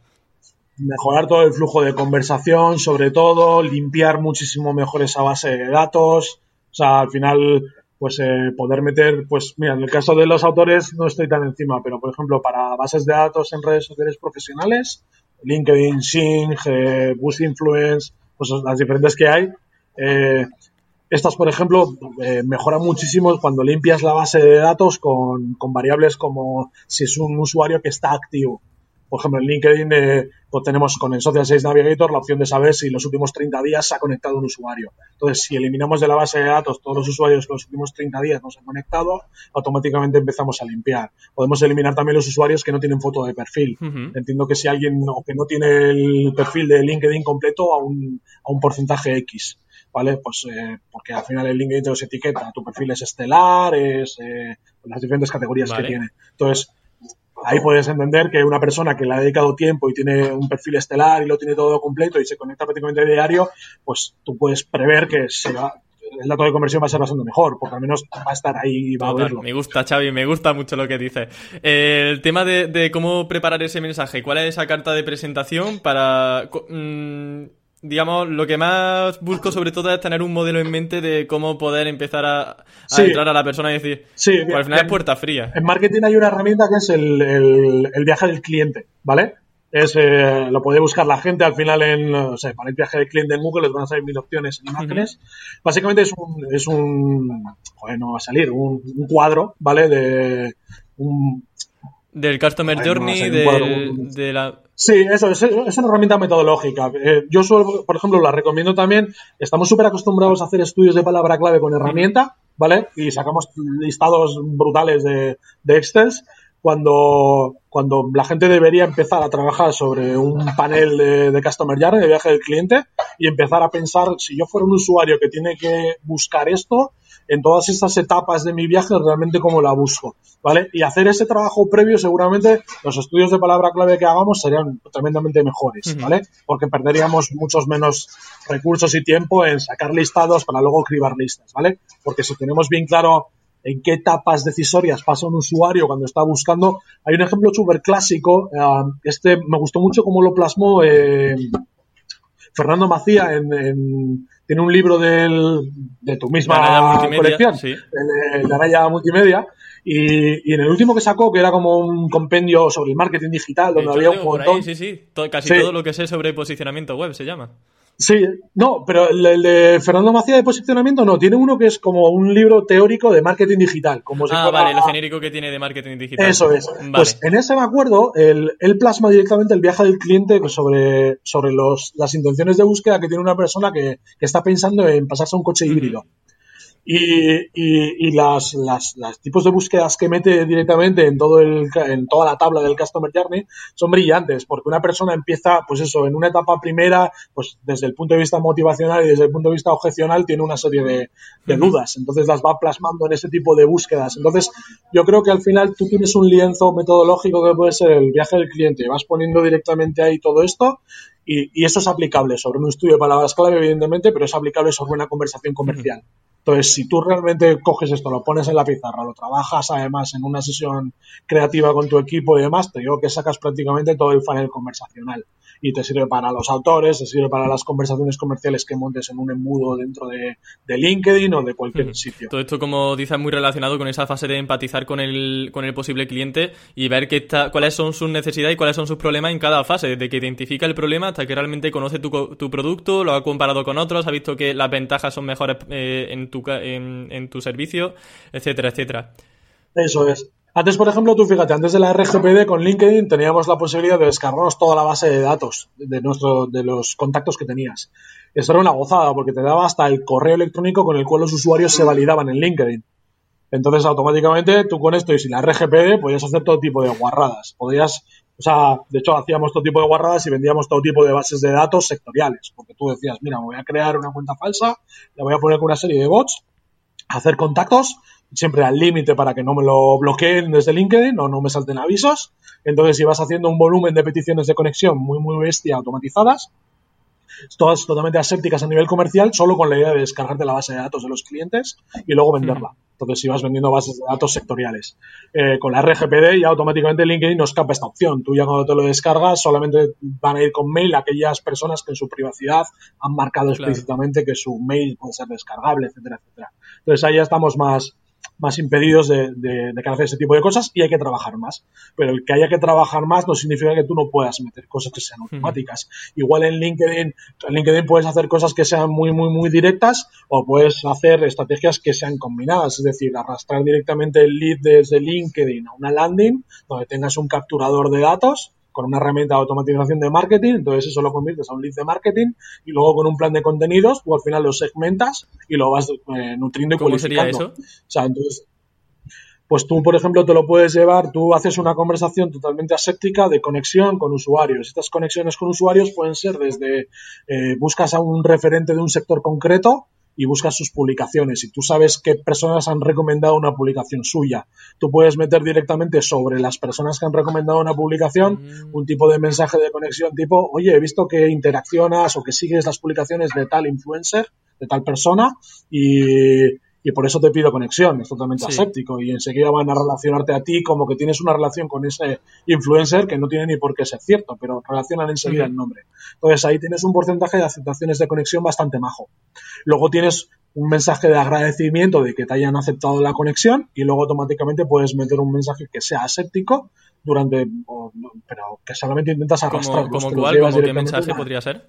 mejorar todo el flujo de conversación, sobre todo, limpiar muchísimo mejor esa base de datos. O sea, al final, pues eh, poder meter, pues mira, en el caso de los autores no estoy tan encima, pero por ejemplo, para bases de datos en redes sociales profesionales, LinkedIn, Sing, eh, Boost Influence, pues las diferentes que hay. Eh, estas, por ejemplo, eh, mejoran muchísimo cuando limpias la base de datos con, con variables como si es un usuario que está activo. Por ejemplo, en LinkedIn eh, pues tenemos con el Social Sales Navigator la opción de saber si los últimos 30 días se ha conectado un usuario. Entonces, si eliminamos de la base de datos todos los usuarios que los últimos 30 días no se han conectado, automáticamente empezamos a limpiar. Podemos eliminar también los usuarios que no tienen foto de perfil. Entiendo que si alguien no, que no tiene el perfil de LinkedIn completo a un, a un porcentaje X. ¿vale? Pues eh, porque al final el LinkedIn te los etiqueta, tu perfil es estelar, es eh, las diferentes categorías que tiene. Entonces, ahí puedes entender que una persona que le ha dedicado tiempo y tiene un perfil estelar y lo tiene todo completo y se conecta prácticamente diario, pues tú puedes prever que el dato de conversión va a ser bastante mejor, porque al menos va a estar ahí y va a verlo. Me gusta, Xavi, me gusta mucho lo que dice. el tema de, cómo preparar ese mensaje, ¿cuál es esa carta de presentación para... Mm, digamos, lo que más busco sobre todo es tener un modelo en mente de cómo poder empezar a, entrar a la persona y decir, sí, pues al final es puerta fría. En marketing hay una herramienta que es el, viaje del cliente, ¿vale? Es, eh, lo puede buscar la gente al final en, o sea, para el viaje del cliente en Google les van a salir mil opciones en imágenes. Básicamente es un, es un, joder, no va a salir, un, cuadro, ¿vale? De un, del Customer Journey, de la Sí, eso es, es una herramienta metodológica. Eh, yo, suelo, por ejemplo, la recomiendo también. Estamos súper acostumbrados a hacer estudios de palabra clave con herramienta, ¿vale? Y sacamos listados brutales de, de Excel cuando, cuando la gente debería empezar a trabajar sobre un panel de, de, Customer Journey, de viaje del cliente, y empezar a pensar, si yo fuera un usuario que tiene que buscar esto, en todas estas etapas de mi viaje realmente cómo la busco, ¿vale? Y hacer ese trabajo previo seguramente los estudios de palabra clave que hagamos serían tremendamente mejores, ¿vale? Porque perderíamos muchos menos recursos y tiempo en sacar listados para luego cribar listas, ¿vale? Porque si tenemos bien claro en qué etapas decisorias pasa un usuario cuando está buscando. Hay un ejemplo súper clásico, eh, este me gustó mucho cómo lo plasmó eh, Fernando Macía en, tiene un libro del, de tu misma colección, sí. el, Araya Multimedia, y, en el último que sacó, que era como un compendio sobre el marketing digital, donde había un montón... sí, sí, casi todo lo que sé sobre posicionamiento web se llama. Sí, no, pero el, de Fernando Macía de posicionamiento no, tiene uno que es como un libro teórico de marketing digital. Como ah, vale, el genérico que tiene de marketing digital. Eso es. Pues en ese me acuerdo, él, plasma directamente el viaje del cliente sobre, sobre los, las intenciones de búsqueda que tiene una persona que, está pensando en pasarse a un coche híbrido. Y, y, las, las, tipos de búsquedas que mete directamente en todo el, en toda la tabla del Customer Journey son brillantes, porque una persona empieza, pues eso, en una etapa primera, pues desde el punto de vista motivacional y desde el punto de vista objecional tiene una serie de, de dudas, entonces las va plasmando en ese tipo de búsquedas. Entonces, yo creo que al final tú tienes un lienzo metodológico que puede ser el viaje del cliente, vas poniendo directamente ahí todo esto y, y, eso es aplicable sobre un estudio de palabras clave, evidentemente, pero es aplicable sobre una conversación comercial. Entonces, si tú realmente coges esto, lo pones en la pizarra, lo trabajas además en una sesión creativa con tu equipo y demás, te digo que sacas prácticamente todo el funnel conversacional y te sirve para los autores, te sirve para las conversaciones comerciales que montes en un embudo dentro de, LinkedIn o de cualquier sitio. Todo esto, como dices, muy relacionado con esa fase de empatizar con el, con el posible cliente y ver qué está, cuáles son sus necesidades y cuáles son sus problemas en cada fase, desde que identifica el problema hasta que realmente conoce tu, tu producto, lo ha comparado con otros, ha visto que las ventajas son mejores eh, en, en tu servicio, etcétera, etcétera. Eso es. Antes, por ejemplo, tú fíjate, antes de la RGPD con LinkedIn teníamos la posibilidad de descargarnos toda la base de datos de, nuestro, de los contactos que tenías. Eso era una gozada porque te daba hasta el correo electrónico con el cual los usuarios se validaban en LinkedIn. Entonces, automáticamente, tú con esto y sin la RGPD podías hacer todo tipo de guarradas. Podías, o sea, de hecho, hacíamos todo tipo de guarradas y vendíamos todo tipo de bases de datos sectoriales. Porque tú decías, mira, me voy a crear una cuenta falsa, la voy a poner con una serie de bots, hacer contactos siempre al límite para que no me lo bloqueen desde LinkedIn o no me salten avisos. Entonces, si vas haciendo un volumen de peticiones de conexión muy, muy bestia automatizadas, todas totalmente asépticas a nivel comercial, solo con la idea de descargarte la base de datos de los clientes y luego venderla. Entonces, si vas vendiendo bases de datos sectoriales. Eh, con la RGPD ya automáticamente LinkedIn no escapa esta opción. Tú ya cuando te lo descargas solamente van a ir con mail aquellas personas que en su privacidad han marcado explícitamente que su mail puede ser descargable, etcétera, etcétera. Entonces ahí ya estamos más, más impedidos de, de, de, hacer ese tipo de cosas y hay que trabajar más. Pero el que haya que trabajar más no significa que tú no puedas meter cosas que sean automáticas. Igual en LinkedIn, en LinkedIn puedes hacer cosas que sean muy, muy, muy directas o puedes hacer estrategias que sean combinadas, es decir, arrastrar directamente el lead desde LinkedIn a una landing donde tengas un capturador de datos con una herramienta de automatización de marketing, entonces eso lo conviertes a un lead de marketing y luego con un plan de contenidos, tú al final lo segmentas y lo vas eh, nutriendo y ¿Cómo sería eso? O sea, entonces, pues tú, por ejemplo, te lo puedes llevar, tú haces una conversación totalmente aséptica de conexión con usuarios. Estas conexiones con usuarios pueden ser desde eh, buscas a un referente de un sector concreto, y buscas sus publicaciones y tú sabes qué personas han recomendado una publicación suya. Tú puedes meter directamente sobre las personas que han recomendado una publicación mm. un tipo de mensaje de conexión tipo, oye, he visto que interaccionas o que sigues las publicaciones de tal influencer, de tal persona y y por eso te pido conexión, es totalmente aséptico y enseguida van a relacionarte a ti como que tienes una relación con ese influencer que no tiene ni por qué ser cierto, pero relacionan enseguida el nombre. Entonces ahí tienes un porcentaje de aceptaciones de conexión bastante majo. Luego tienes un mensaje de agradecimiento de que te hayan aceptado la conexión y luego automáticamente puedes meter un mensaje que sea aséptico durante, pero que solamente intentas arrastrar. ¿Cómo, cuál? qué mensaje podría ser?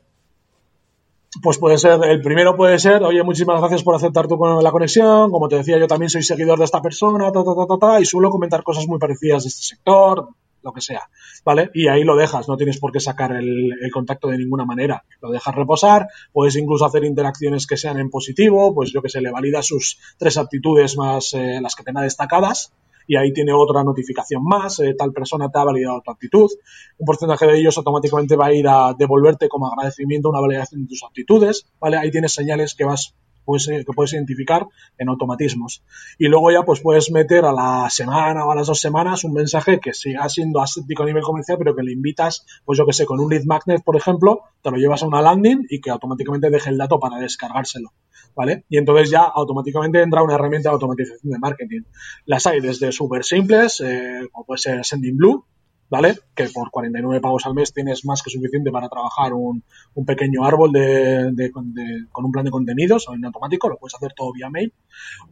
Pues puede ser, el primero puede ser, oye, muchísimas gracias por aceptar tu, la conexión, como te decía, yo también soy seguidor de esta persona, ta, ta, ta, ta, y suelo comentar cosas muy parecidas de este sector, lo que sea, ¿vale? Y ahí lo dejas, no tienes por qué sacar el, contacto de ninguna manera, lo dejas reposar, puedes incluso hacer interacciones que sean en positivo, pues yo que sé, le valida sus tres aptitudes más eh, las que tenga destacadas, y ahí tiene otra notificación más, eh, tal persona te ha validado tu actitud, un porcentaje de ellos automáticamente va a ir a devolverte como agradecimiento una validación de tus actitudes, ¿vale? Ahí tienes señales que vas puedes, que puedes identificar en automatismos. Y luego ya pues puedes meter a la semana o a las dos semanas un mensaje que siga siendo aséptico a nivel comercial, pero que le invitas, pues yo que sé, con un lead magnet, por ejemplo, te lo llevas a una landing y que automáticamente deje el dato para descargárselo. ¿Vale? Y entonces ya automáticamente entra una herramienta de automatización de marketing. Las hay desde súper simples, eh, como puede ser Sending Blue, ¿vale? Que por 49 pagos al mes tienes más que suficiente para trabajar un, un pequeño árbol de, de, con un plan de contenidos en automático, lo puedes hacer todo vía mail.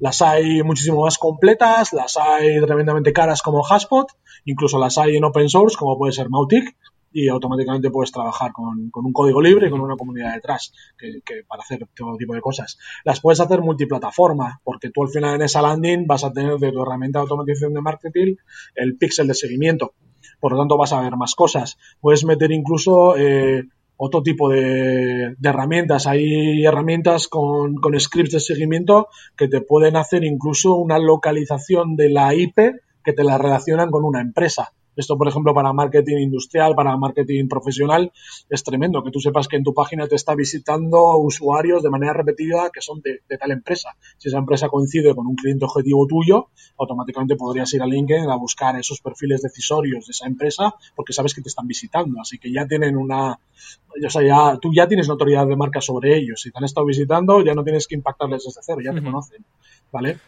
Las hay muchísimo más completas, las hay tremendamente caras como Hashpot, incluso las hay en open source como puede ser Mautic, y automáticamente puedes trabajar con, un código libre y con una comunidad detrás que, para hacer todo tipo de cosas. Las puedes hacer multiplataforma, porque tú al final en esa landing vas a tener de tu herramienta de automatización de marketing el pixel de seguimiento. Por lo tanto, vas a ver más cosas. Puedes meter incluso eh, otro tipo de, herramientas. Hay herramientas con, con, scripts de seguimiento que te pueden hacer incluso una localización de la IP que te la relacionan con una empresa. Esto, por ejemplo, para marketing industrial, para marketing profesional, es tremendo que tú sepas que en tu página te está visitando usuarios de manera repetida que son de, tal empresa. Si esa empresa coincide con un cliente objetivo tuyo, automáticamente podrías ir a LinkedIn a buscar esos perfiles decisorios de esa empresa porque sabes que te están visitando. Así que ya tienen una, o sea, ya, tú ya tienes notoriedad de marca sobre ellos. Si te han estado visitando, ya no tienes que impactarles desde cero, ya te conocen. ¿Vale?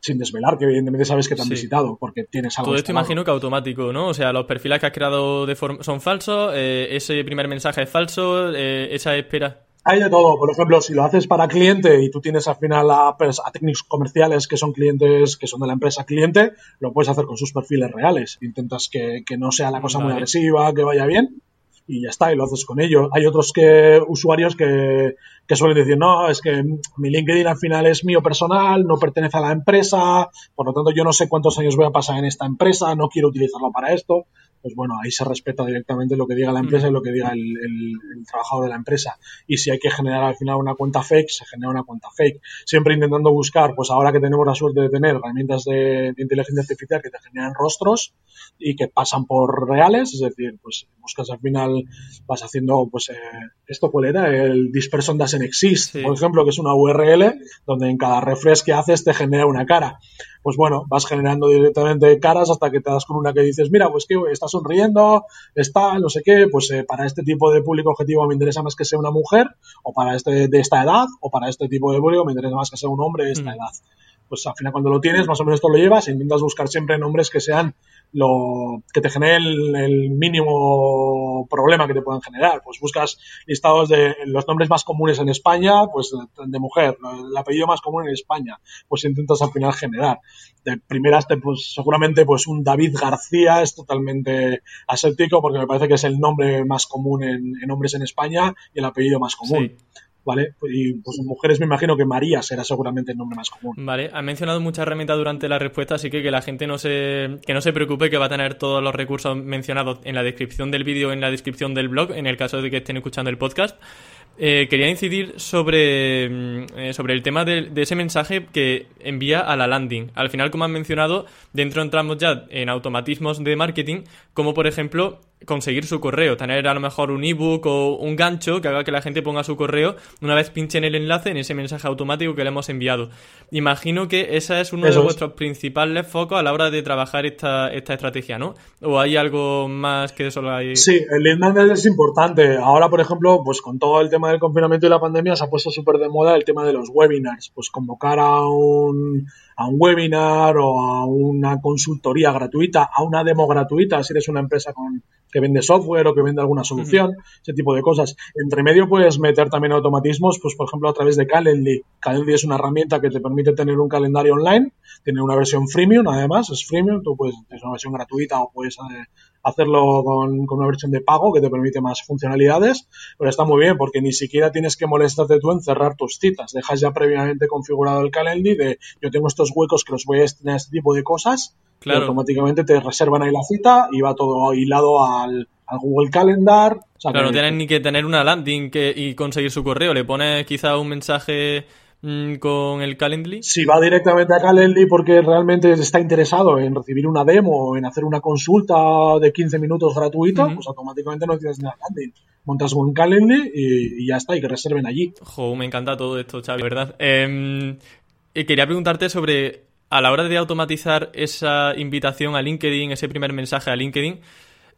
Sin desvelar que evidentemente sabes que te han visitado porque tienes algo. Todo esto imagino que automático, ¿no? O sea, los perfiles que has creado de son falsos, eh, ese primer mensaje es falso, eh, esa espera. Hay de todo. Por ejemplo, si lo haces para cliente y tú tienes al final a, a, técnicos comerciales que son clientes, que son de la empresa cliente, lo puedes hacer con sus perfiles reales. Intentas que, que no sea la cosa muy agresiva, que vaya bien y ya está, y lo haces con ello. Hay otros que usuarios que, que suelen decir, no, es que mi LinkedIn al final es mío personal, no pertenece a la empresa, por lo tanto yo no sé cuántos años voy a pasar en esta empresa, no quiero utilizarlo para esto pues bueno, ahí se respeta directamente lo que diga la empresa y lo que diga el, trabajador de la empresa. Y si hay que generar al final una cuenta fake, se genera una cuenta fake. Siempre intentando buscar, pues ahora que tenemos la suerte de tener herramientas de, inteligencia artificial que te generan rostros y que pasan por reales, es decir, pues buscas al final, vas haciendo, pues, eh, ¿esto cuál era? El dispersion doesn't exist, por ejemplo, que es una URL donde en cada refresh que haces te genera una cara pues bueno, vas generando directamente caras hasta que te das con una que dices, mira, pues que está sonriendo, está, no sé qué, pues eh, para este tipo de público objetivo me interesa más que sea una mujer, o para este de esta edad, o para este tipo de público me interesa más que sea un hombre de esta mm. edad. Pues al final cuando lo tienes, más o menos esto lo llevas e intentas buscar siempre nombres que sean lo que te genere el, mínimo problema que te puedan generar. Pues buscas listados de los nombres más comunes en España, pues de, mujer, el apellido más común en España, pues intentas al final generar. De primeras, pues seguramente pues un David García es totalmente aséptico porque me parece que es el nombre más común en hombres en España y el apellido más común. ¿Vale? Y pues mujeres me imagino que María será seguramente el nombre más común. Vale, ha mencionado muchas herramientas durante la respuesta, así que que la gente no se, que no se preocupe que va a tener todos los recursos mencionados en la descripción del vídeo, en la descripción del blog, en el caso de que estén escuchando el podcast. Eh, quería incidir sobre, mm, eh, sobre el tema de, ese mensaje que envía a la landing. Al final, como han mencionado, dentro entramos ya en automatismos de marketing, como por ejemplo conseguir su correo, tener a lo mejor un ebook o un gancho que haga que la gente ponga su correo una vez pinche en el enlace en ese mensaje automático que le hemos enviado. Imagino que ese es uno de vuestros principales focos a la hora de trabajar esta, esta estrategia, ¿no? ¿O hay algo más que eso hay? Sí, el lead magnet es importante. Ahora, por ejemplo, pues con todo el tema del confinamiento y la pandemia se ha puesto súper de moda el tema de los webinars, pues convocar a un a un webinar o a una consultoría gratuita, a una demo gratuita, si eres una empresa con, que vende software o que vende alguna solución, ese tipo de cosas. Entre medio puedes meter también automatismos, pues por ejemplo a través de Calendly. Calendly es una herramienta que te permite tener un calendario online, tiene una versión freemium además, es freemium, tú puedes, es una versión gratuita o puedes eh, hacerlo con, una versión de pago que te permite más funcionalidades, pero está muy bien porque ni siquiera tienes que molestarte tú en cerrar tus citas. Dejas ya previamente configurado el Calendly de yo tengo estos huecos que los voy a destinar a este tipo de cosas claro. y automáticamente te reservan ahí la cita y va todo hilado al, Google Calendar. claro, no tienes ni que tener una landing que, y conseguir su correo. Le pones quizá un mensaje con el Calendly? Si va directamente a Calendly porque realmente está interesado en recibir una demo o en hacer una consulta de 15 minutos gratuita, pues automáticamente no tienes nada landing. Montas un Calendly y, ya está, y que reserven allí. Jo, me encanta todo esto, Xavi, ¿verdad? Em, eh, quería preguntarte sobre, a la hora de automatizar esa invitación a LinkedIn, ese primer mensaje a LinkedIn,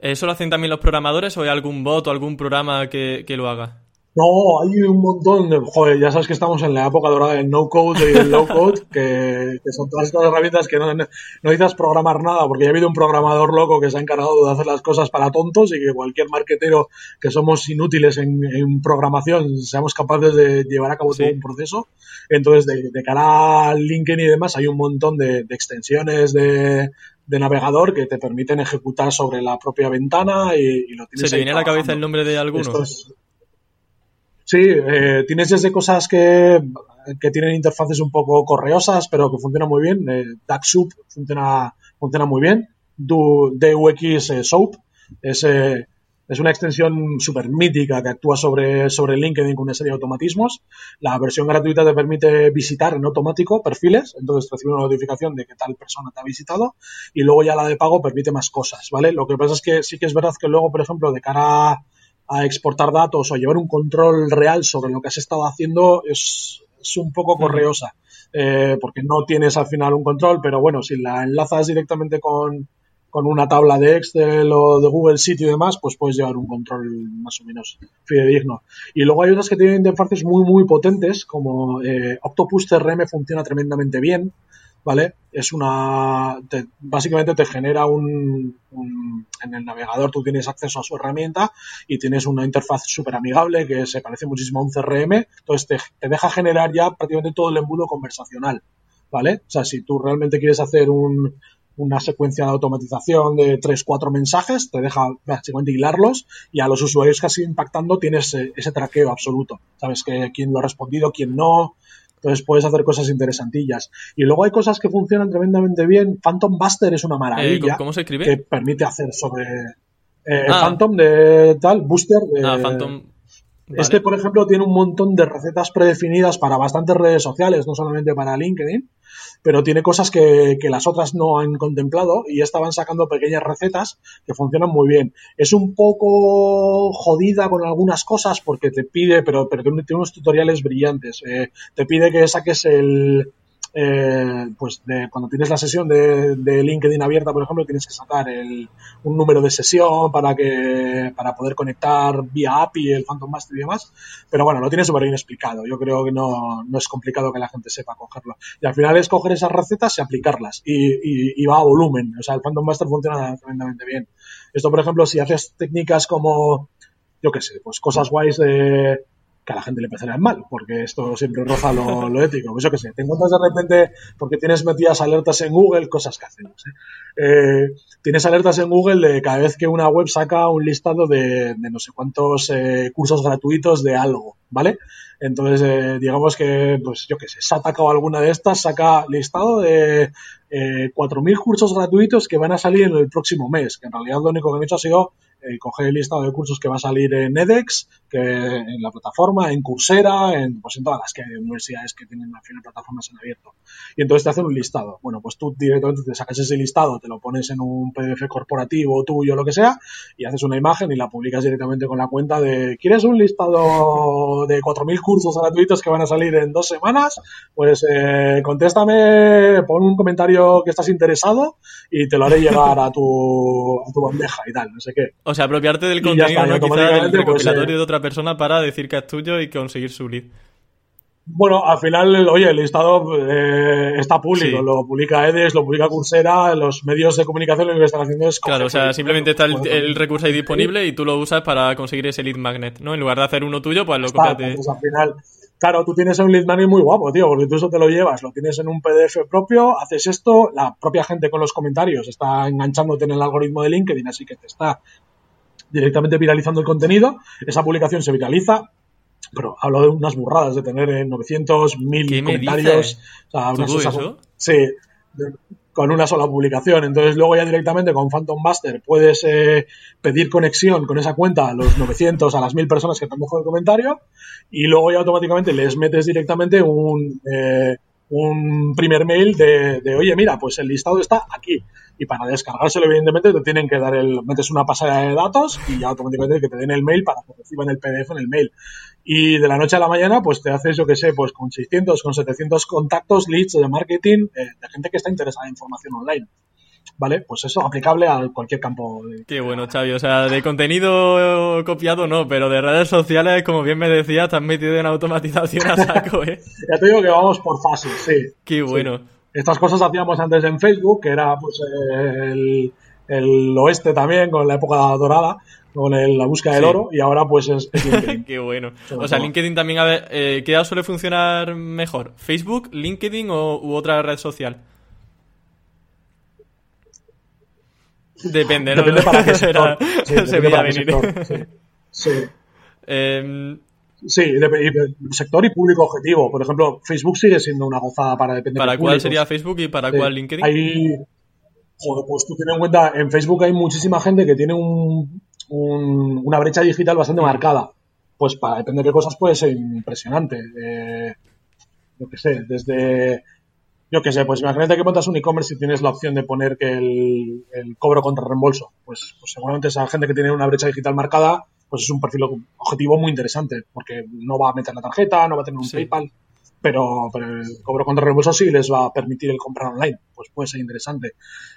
¿eso lo hacen también los programadores o hay algún bot o algún programa que lo haga? No, hay un montón de. Joder, ya sabes que estamos en la época dorada del no code y del low code, que, son todas estas herramientas que no, no, necesitas programar nada, porque ya ha habido un programador loco que se ha encargado de hacer las cosas para tontos y que cualquier marquetero que somos inútiles en, programación seamos capaces de llevar a cabo todo un proceso. Entonces, de, cara al LinkedIn y demás, hay un montón de, extensiones de, navegador que te permiten ejecutar sobre la propia ventana y, lo tienes. ¿Se te viene a la cabeza el nombre de alguno? Sí, eh, tienes desde cosas que, tienen interfaces un poco correosas, pero que funcionan muy bien. Eh, DuckSoup funciona, funciona muy bien. DUX eh, Soap es, Es una extensión súper mítica que actúa sobre, sobre LinkedIn con una serie de automatismos. La versión gratuita te permite visitar en automático perfiles, entonces recibe una notificación de que tal persona te ha visitado y luego ya la de pago permite más cosas, ¿vale? Lo que pasa es que sí que es verdad que luego, por ejemplo, de cara a, exportar datos o llevar un control real sobre lo que has estado haciendo es, es un poco correosa. Eh, porque no tienes al final un control, pero bueno, si la enlazas directamente con, con una tabla de Excel o de Google Sheet y demás, pues puedes llevar un control más o menos fidedigno. Y luego hay otras que tienen interfaces muy, muy potentes, como eh, Octopus CRM funciona tremendamente bien, ¿vale? Es una... básicamente te genera un, En el navegador tú tienes acceso a su herramienta y tienes una interfaz súper amigable que se parece muchísimo a un CRM, entonces te, te deja generar ya prácticamente todo el embudo conversacional. ¿Vale? O sea, si tú realmente quieres hacer un, una secuencia de automatización de 3, 4 mensajes, te deja básicamente hilarlos y a los usuarios que has ido impactando tienes eh, ese traqueo absoluto. Sabes que quién lo ha respondido, quién no. Entonces puedes hacer cosas interesantillas. Y luego hay cosas que funcionan tremendamente bien. Phantom Buster es una maravilla. Eh, ¿Cómo se escribe? Que permite hacer sobre eh, ah. Phantom de tal, Booster. De, ah, Phantom. Este, por ejemplo, tiene un montón de recetas predefinidas para bastantes redes sociales, no solamente para LinkedIn pero tiene cosas que, las otras no han contemplado y estaban sacando pequeñas recetas que funcionan muy bien. Es un poco jodida con algunas cosas porque te pide, pero, pero tiene unos tutoriales brillantes. Eh, te pide que saques el, eh, pues de, cuando tienes la sesión de, LinkedIn abierta, por ejemplo, tienes que sacar el, un número de sesión para que para poder conectar vía API el Phantom Master y demás. Pero bueno, lo tiene súper bien explicado. Yo creo que no, no, es complicado que la gente sepa cogerlo. Y al final es coger esas recetas y aplicarlas. Y, y, va a volumen. O sea, el Phantom Master funciona tremendamente bien. Esto, por ejemplo, si haces técnicas como, yo qué sé, pues cosas guays de que a la gente le parecerá mal, porque esto siempre roza lo, ético. Pues yo qué sé, te encuentras de repente, porque tienes metidas alertas en Google, cosas que hacemos. ¿eh? Eh, tienes alertas en Google de cada vez que una web saca un listado de, no sé cuántos eh, cursos gratuitos de algo, ¿vale? Entonces, digamos que, pues yo qué sé, se ha atacado alguna de estas, saca listado de 4.000 cursos gratuitos que van a salir en el próximo mes, que en realidad lo único que han hecho ha sido eh, coger el listado de cursos que va a salir en edX, que en la plataforma, en Coursera, en, pues en todas las que universidades que tienen al final plataformas en abierto. Y entonces te hacen un listado. Bueno, pues tú directamente te sacas ese listado, te lo pones en un PDF corporativo tuyo, lo que sea, y haces una imagen y la publicas directamente con la cuenta de ¿quieres un listado de 4.000 cursos gratuitos que van a salir en dos semanas? Pues eh, contéstame, pon un comentario que estás interesado y te lo haré llegar a tu, a tu bandeja y tal, no sé qué. O sea, apropiarte del contenido, ¿no? Quizá del pues, recopilatorio eh, de otra persona para decir que es tuyo y conseguir su lead. Bueno, al final, oye, el listado eh, está público, lo publica Edes, lo publica Coursera, los medios de comunicación lo que están haciendo es... Claro, o sea, simplemente está el, recurso ahí disponible y tú lo usas para conseguir ese lead magnet, ¿no? En lugar de hacer uno tuyo, pues lo copias Pues al final, claro, tú tienes un lead magnet muy guapo, tío, porque tú eso te lo llevas, lo tienes en un PDF propio, haces esto, la propia gente con los comentarios está enganchándote en el algoritmo de LinkedIn, así que te está directamente viralizando el contenido, esa publicación se viraliza, pero hablo de unas burradas, de tener 900, eh, 1000 comentarios. O Sí, con una sola publicación. Entonces, luego ya directamente con Phantom Buster puedes eh, pedir conexión con esa cuenta a los 900, a las 1000 personas que te han dejado el comentario, y luego ya automáticamente les metes directamente un, eh, un primer mail de, de, oye, mira, pues el listado está aquí y para descargárselo evidentemente te tienen que dar el, metes una pasada de datos y ya automáticamente que te den el mail para que reciban el PDF en el mail. Y de la noche a la mañana pues te haces, yo que sé, pues con 600, con 700 contactos, leads de marketing, eh, de gente que está interesada en información online. ¿Vale? Pues eso aplicable a cualquier campo. Qué bueno, Xavi. O sea, de contenido copiado no, pero de redes sociales, como bien me decías, te has metido en automatización a saco, ¿eh? *laughs* ya te digo que vamos por fases, sí. Qué bueno. Estas cosas hacíamos antes en Facebook, que era pues el, el oeste también, con la época dorada, con la búsqueda del oro, y ahora pues es, *laughs* LinkedIn. Qué bueno. o sea, LinkedIn también, a ver, eh, ¿qué suele funcionar mejor? ¿Facebook, LinkedIn o, u otra red social? Depende, ¿no? Depende para qué *laughs* sector. se veía venir. sí. sí. Eh, Sí, sector y público objetivo. Por ejemplo, Facebook sigue siendo una gozada para depender ¿Para cuál sería Facebook y para cuál LinkedIn? Hay, joder, pues tú ten en cuenta, en Facebook hay muchísima gente que tiene un, una brecha digital bastante marcada. Pues para depender de cosas puede ser impresionante. Eh, yo qué sé, desde yo qué sé, pues imagínate que montas un e-commerce y tienes la opción de poner que el, cobro contra reembolso. Pues, pues, seguramente esa gente que tiene una brecha digital marcada, pues es un perfil objetivo muy interesante, porque no va a meter la tarjeta, no va a tener un PayPal, pero, pero, el cobro contra reembolso sí les va a permitir el comprar online. Pues puede ser interesante.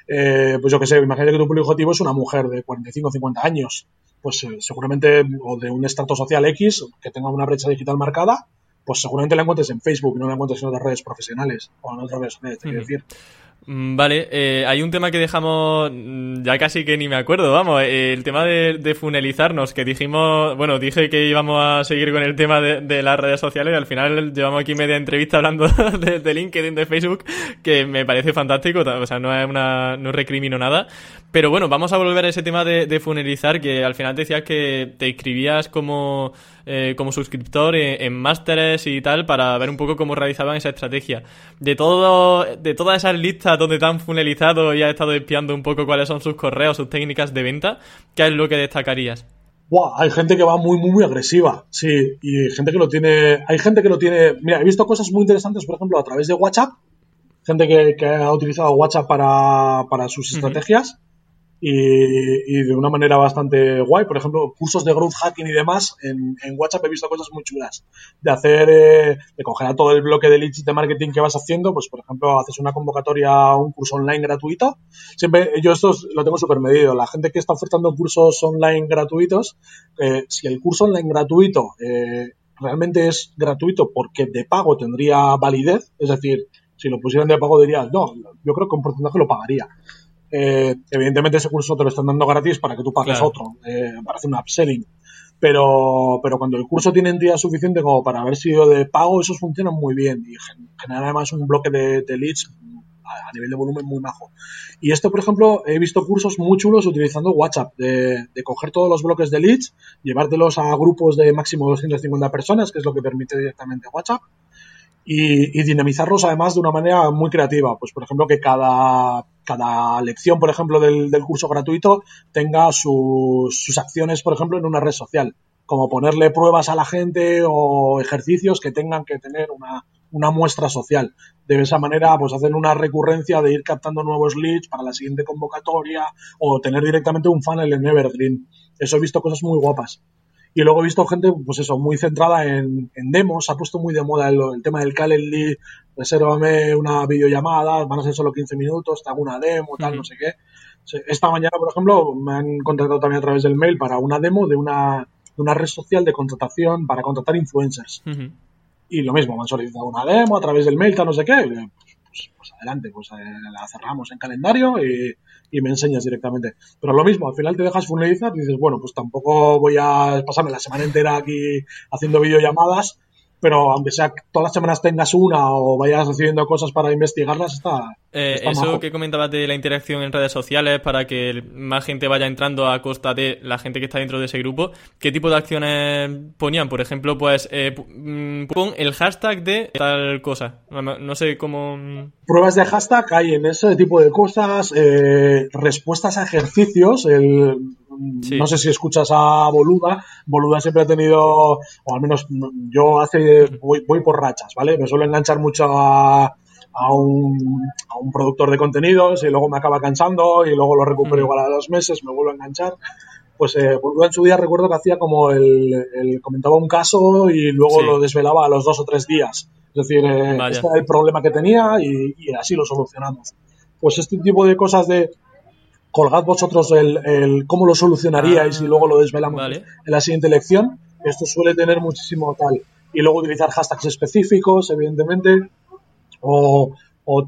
Eh, pues yo qué sé, imagínate que tu público objetivo es una mujer de 45 o 50 años. Pues eh, seguramente, o de un estrato social X, que tenga una brecha digital marcada, pues seguramente la encuentres en Facebook, no la encuentres en otras redes profesionales o en otras redes, te quiero decir. Mm, vale, eh, hay un tema que dejamos, mm, ya casi que ni me acuerdo, vamos, eh, el tema de, de, funelizarnos, que dijimos, bueno, dije que íbamos a seguir con el tema de, las redes sociales y al final llevamos aquí media entrevista hablando *laughs* de, LinkedIn, de Facebook, que me parece fantástico, o sea, no es una, no recrimino nada, pero bueno, vamos a volver a ese tema de, funelizar, que al final decías que te inscribías como, eh, como suscriptor en, en másteres y tal para ver un poco cómo realizaban esa estrategia. De todo, de todas esas listas donde te han funelizado y has estado espiando un poco cuáles son sus correos, sus técnicas de venta, ¿qué es lo que destacarías? hay gente que va muy, muy, muy agresiva, sí, y gente que lo tiene, hay gente que lo tiene, mira, he visto cosas muy interesantes, por ejemplo, a través de WhatsApp, gente que, ha utilizado WhatsApp para, sus estrategias, y, de una manera bastante guay. Por ejemplo, cursos de growth hacking y demás, en, WhatsApp he visto cosas muy chulas. De hacer, eh, de coger a todo el bloque de leads de marketing que vas haciendo, pues por ejemplo, haces una convocatoria a un curso online gratuito. Siempre, yo esto lo tengo súper medido. La gente que está ofertando cursos online gratuitos, eh, si el curso online gratuito eh, realmente es gratuito porque de pago tendría validez, es decir, si lo pusieran de pago diría, no, yo creo que un porcentaje lo pagaría. Eh, evidentemente ese curso te lo están dando gratis para que tú pagues otro, eh, para hacer un upselling. Pero, pero cuando el curso tiene entidad suficiente como para haber sido de pago, esos funcionan muy bien y generan además un bloque de, leads a, nivel de volumen muy majo. Y esto, por ejemplo, he visto cursos muy chulos utilizando WhatsApp, de, de, coger todos los bloques de leads, llevártelos a grupos de máximo 250 personas, que es lo que permite directamente WhatsApp, y, dinamizarlos además de una manera muy creativa. Pues, por ejemplo, que cada, cada lección, por ejemplo, del, del curso gratuito tenga sus, sus acciones, por ejemplo, en una red social, como ponerle pruebas a la gente o ejercicios que tengan que tener una, una muestra social. De esa manera, pues hacer una recurrencia de ir captando nuevos leads para la siguiente convocatoria o tener directamente un funnel en Evergreen. Eso he visto cosas muy guapas. Y luego he visto gente, pues eso, muy centrada en, demos. Ha puesto muy de moda el, tema del Calendly. Resérvame una videollamada, van a ser solo 15 minutos, te hago una demo, tal, no sé qué. Esta mañana, por ejemplo, me han contratado también a través del mail para una demo de una, una red social de contratación para contratar influencers. Y lo mismo, me han solicitado una demo a través del mail, tal, no sé qué. Adelante, pues eh, la cerramos en calendario y, y me enseñas directamente. Pero lo mismo, al final te dejas funelizar y dices, bueno, pues tampoco voy a pasarme la semana entera aquí haciendo videollamadas pero aunque sea todas las semanas tengas una o vayas haciendo cosas para investigarlas, está. Eh, eso que comentabas de la interacción en redes sociales para que más gente vaya entrando a costa de la gente que está dentro de ese grupo, ¿qué tipo de acciones ponían? Por ejemplo, pues eh, mm, pon el hashtag de tal cosa. No, sé cómo. Mm. Pruebas de hashtag hay en ese tipo de cosas, eh, respuestas a ejercicios, el no sé si escuchas a Boluda. Boluda siempre ha tenido, o al menos yo hace, voy, por rachas, ¿vale? Me suelo enganchar mucho a, a un, a un, productor de contenidos y luego me acaba cansando y luego lo recupero igual a dos meses, me vuelvo a enganchar. Pues eh, Boluda en su día recuerdo que hacía como el, comentaba un caso y luego lo desvelaba a los dos o tres días. Es decir, eh, este era el problema que tenía y, y así lo solucionamos. Pues este tipo de cosas de colgad vosotros el, cómo lo solucionaríais y luego lo desvelamos en la siguiente lección. Esto suele tener muchísimo tal. Y luego utilizar hashtags específicos, evidentemente, o,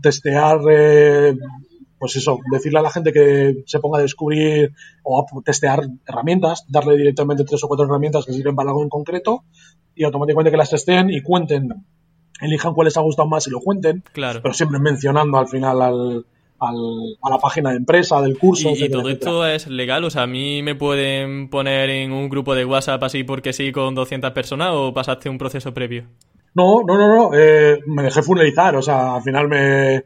testear, eh, pues eso, decirle a la gente que se ponga a descubrir o a testear herramientas, darle directamente tres o cuatro herramientas que sirven para algo en concreto y automáticamente que las testeen y cuenten, elijan cuáles les ha gustado más y lo cuenten, claro. pero siempre mencionando al final al, a la página de empresa, del curso. ¿Y, todo esto es legal? O sea, ¿a mí me pueden poner en un grupo de WhatsApp así porque sí con 200 personas o pasaste un proceso previo? No, no, no, no. Eh, me dejé funelizar. O sea, al final me,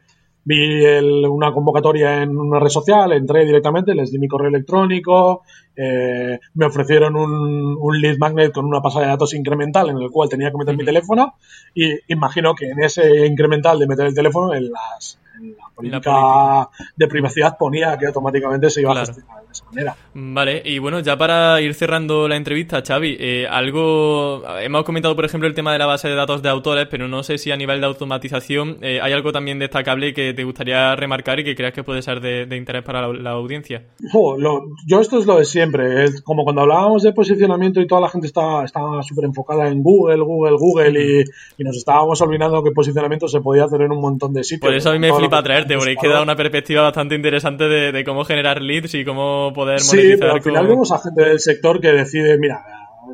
vi una convocatoria en una red social, entré directamente, les di mi correo electrónico, eh, me ofrecieron un, un, lead magnet con una pasada de datos incremental en el cual tenía que meter mi teléfono y imagino que en ese incremental de meter el teléfono en las la política, de privacidad ponía que automáticamente se iba a gestionar de esa manera. Vale, y bueno, ya para ir cerrando la entrevista, Xavi, eh, algo, hemos comentado por ejemplo el tema de la base de datos de autores, pero no sé si a nivel de automatización eh, hay algo también destacable que te gustaría remarcar y que creas que puede ser de, interés para la, audiencia. yo esto es lo de siempre, es como cuando hablábamos de posicionamiento y toda la gente estaba, súper enfocada en Google, Google, Google y, nos estábamos olvidando que posicionamiento se podía hacer en un montón de sitios. Por eso a mí me para traerte, porque que da una perspectiva bastante interesante de, cómo generar leads y cómo poder monetizar. Sí, pero al final vemos a gente del sector que decide, mira,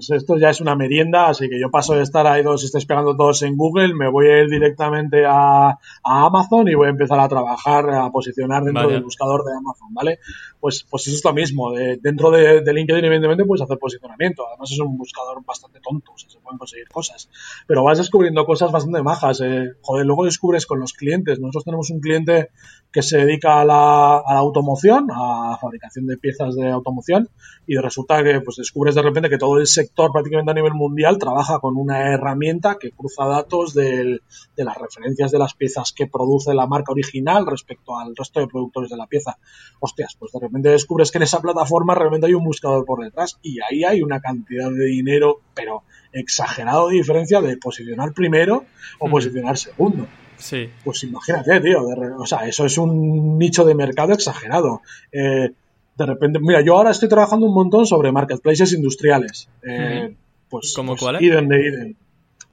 esto ya es una merienda, así que yo paso de estar ahí dos, estáis pegando todos en Google, me voy a ir directamente a, Amazon y voy a empezar a trabajar, a posicionar dentro del buscador de Amazon, ¿vale? Pues, pues eso es lo mismo. dentro de, LinkedIn, evidentemente, puedes hacer posicionamiento. Además, es un buscador bastante tonto, o sea, se pueden conseguir cosas. Pero vas descubriendo cosas bastante majas. Eh. Joder, luego descubres con los clientes. Nosotros tenemos un cliente que se dedica a la, a la automoción, a la fabricación de piezas de automoción, y resulta que pues descubres de repente que todo el sector prácticamente a nivel mundial trabaja con una herramienta que cruza datos de las referencias de las piezas que produce la marca original respecto al resto de productores de la pieza. Hostias, pues de repente descubres que en esa plataforma realmente hay un buscador por detrás y ahí hay una cantidad de dinero, pero exagerado de diferencia de posicionar primero o posicionar segundo. Sí. Pues imagínate, tío. o sea, eso es un nicho de mercado exagerado. Eh, de repente, mira, yo ahora estoy trabajando un montón sobre marketplaces industriales. Eh, pues, ¿Cómo pues, Idem de Idem.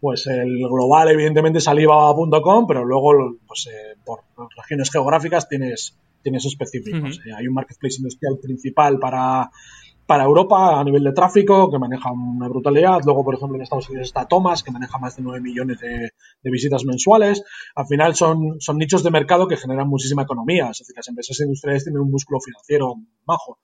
Pues el global, evidentemente, es Alibaba.com, pero luego, pues eh, por regiones geográficas tienes, tienes específicos. Eh, hay un marketplace industrial principal para para Europa a nivel de tráfico, que maneja una brutalidad. Luego, por ejemplo, en Estados Unidos está Thomas, que maneja más de 9 millones de, visitas mensuales. Al final son, son nichos de mercado que generan muchísima economía. Es decir, las empresas industriales tienen un músculo financiero bajo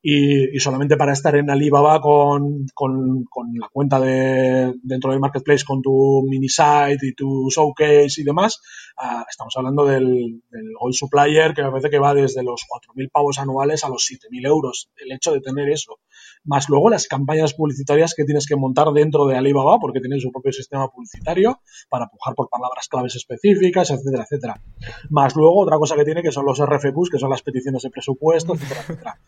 y, solamente para estar en Alibaba con, con, la cuenta de dentro del marketplace con tu mini site y tu showcase y demás, ah, estamos hablando del, del, Gold Supplier que me parece que va desde los 4.000 pavos anuales a los 7.000 euros. El hecho de tener eso. Más luego las campañas publicitarias que tienes que montar dentro de Alibaba porque tienen su propio sistema publicitario para pujar por palabras claves específicas, etcétera, etcétera. Más luego otra cosa que tiene que son los RFQs, que son las peticiones de presupuesto, etcétera, etcétera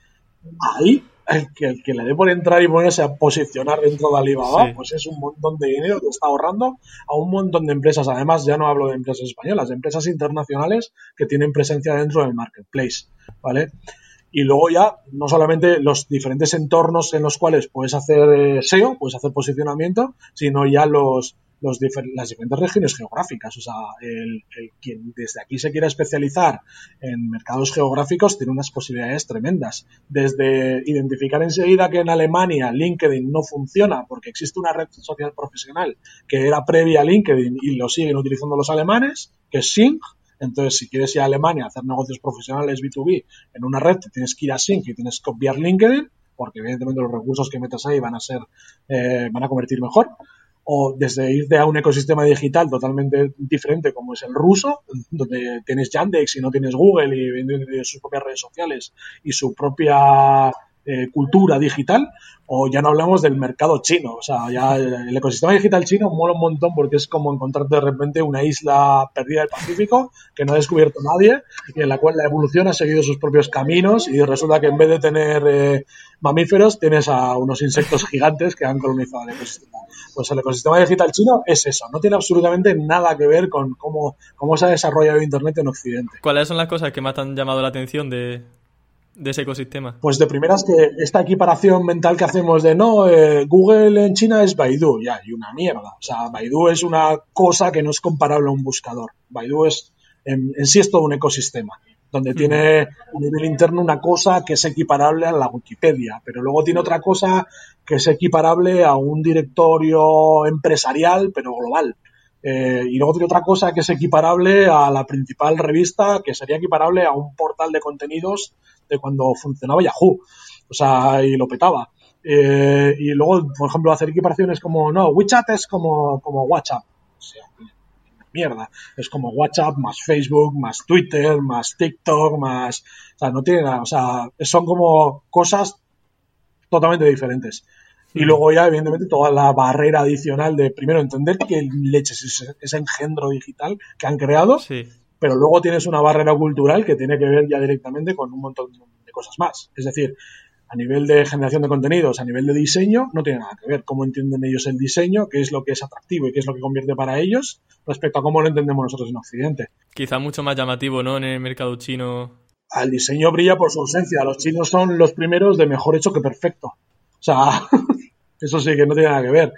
ahí el que, el que le dé por entrar y ponerse a posicionar dentro de Alibaba, pues es un montón de dinero que está ahorrando a un montón de empresas. Además, ya no hablo de empresas españolas, de empresas internacionales que tienen presencia dentro del marketplace, ¿vale? Y luego ya, no solamente los diferentes entornos en los cuales puedes hacer eh, SEO, puedes hacer posicionamiento, sino ya los, las diferentes regiones geográficas. O sea, el, quien desde aquí se quiera especializar en mercados geográficos tiene unas posibilidades tremendas. Desde identificar enseguida que en Alemania LinkedIn no funciona porque existe una red social profesional que era previa a LinkedIn y lo siguen utilizando los alemanes, que es Sync. Entonces, si quieres ir a Alemania a hacer negocios profesionales B2B en una red, tienes que ir a Sync y tienes que copiar LinkedIn, porque evidentemente los recursos que metas ahí van a ser, eh, van a convertir mejor. O desde irte a un ecosistema digital totalmente diferente como es el ruso, donde tienes Yandex y no tienes Google y, sus propias redes sociales y su propia eh, cultura digital, o ya no hablamos del mercado chino. O sea, ya el, ecosistema digital chino mola un montón porque es como encontrar de repente una isla perdida del Pacífico que no ha descubierto nadie y en la cual la evolución ha seguido sus propios caminos y resulta que en vez de tener eh, mamíferos tienes a unos insectos gigantes que han colonizado el ecosistema. Pues el ecosistema digital chino es eso, no tiene absolutamente nada que ver con cómo, cómo se ha desarrollado Internet en Occidente. ¿Cuáles son las cosas que más te han llamado la atención de, de ese ecosistema? Pues de primeras que esta equiparación mental que hacemos de no, eh, Google en China es Baidu, ya, y una mierda. O sea, Baidu es una cosa que no es comparable a un buscador. Baidu es, en, sí es todo un ecosistema, donde tiene a nivel interno una cosa que es equiparable a la Wikipedia, pero luego tiene otra cosa que es equiparable a un directorio empresarial, pero global. Eh, y luego tiene otra cosa que es equiparable a la principal revista, que sería equiparable a un portal de contenidos de cuando funcionaba Yahoo. O sea, y lo petaba. Eh, y luego, por ejemplo, hacer equiparaciones como, no, WeChat es como, como WhatsApp. O sea, mierda. Es como WhatsApp más Facebook, más Twitter, más TikTok, más... O sea, no tiene nada. O sea, son como cosas totalmente diferentes. Y luego ya, evidentemente, toda la barrera adicional de, primero, entender que leches es ese engendro digital que han creado, pero luego tienes una barrera cultural que tiene que ver ya directamente con un montón de cosas más. Es decir, a nivel de generación de contenidos, a nivel de diseño, no tiene nada que ver cómo entienden ellos el diseño, qué es lo que es atractivo y qué es lo que convierte para ellos respecto a cómo lo entendemos nosotros en Occidente. Quizá mucho más llamativo, ¿no? En el mercado chino. El diseño brilla por su ausencia. Los chinos son los primeros de mejor hecho que perfecto. O sea, *laughs* eso sí que no tiene nada que ver.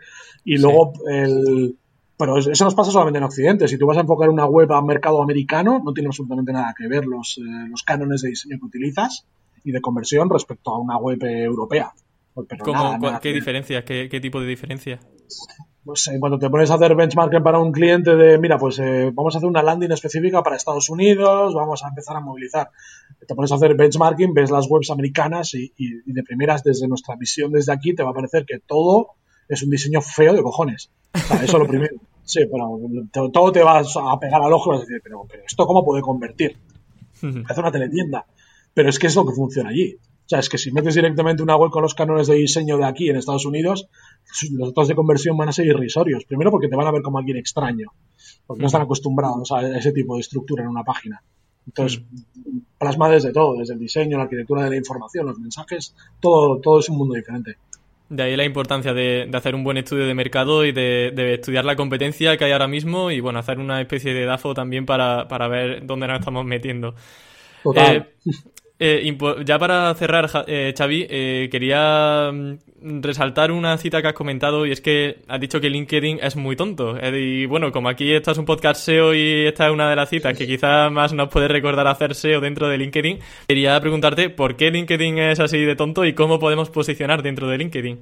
Y luego el, pero eso nos pasa solamente en Occidente. Si tú vas a enfocar una web a mercado americano, no tiene absolutamente nada que ver los, eh, los cánones de diseño que utilizas y de conversión respecto a una web europea. Pues, ¿Qué diferencia? ¿Qué, tipo de diferencia? Pues cuando te pones a hacer benchmarking para un cliente de, mira, pues eh, vamos a hacer una landing específica para Estados Unidos, vamos a empezar a movilizar. Te pones a hacer benchmarking, ves las webs americanas y, de primeras, desde nuestra visión desde aquí, te va a parecer que todo es un diseño feo de cojones. eso es lo primero. *laughs* Sí, pero todo te vas a pegar al ojo y vas a decir, pero, pero ¿esto cómo puede convertir? Hace una teletienda. Pero es que es lo que funciona allí. O sea, es que si metes directamente una web con los cánones de diseño de aquí en Estados Unidos, los datos de conversión van a ser irrisorios. Primero porque te van a ver como alguien extraño, porque no están acostumbrados a ese tipo de estructura en una página. Entonces, plasma desde todo, desde el diseño, la arquitectura de la información, los mensajes, todo, todo es un mundo diferente. De ahí la importancia de, hacer un buen estudio de mercado y de, estudiar la competencia que hay ahora mismo y, bueno, hacer una especie de DAFO también para, para ver dónde nos estamos metiendo. Total. Eh, eh, ya para cerrar, eh, Xavi, eh, quería mm, resaltar una cita que has comentado y es que has dicho que LinkedIn es muy tonto. y bueno, como aquí esto es un podcast SEO y esta es una de las citas que quizás más nos puede recordar hacer SEO dentro de LinkedIn, quería preguntarte por qué LinkedIn es así de tonto y cómo podemos posicionar dentro de LinkedIn.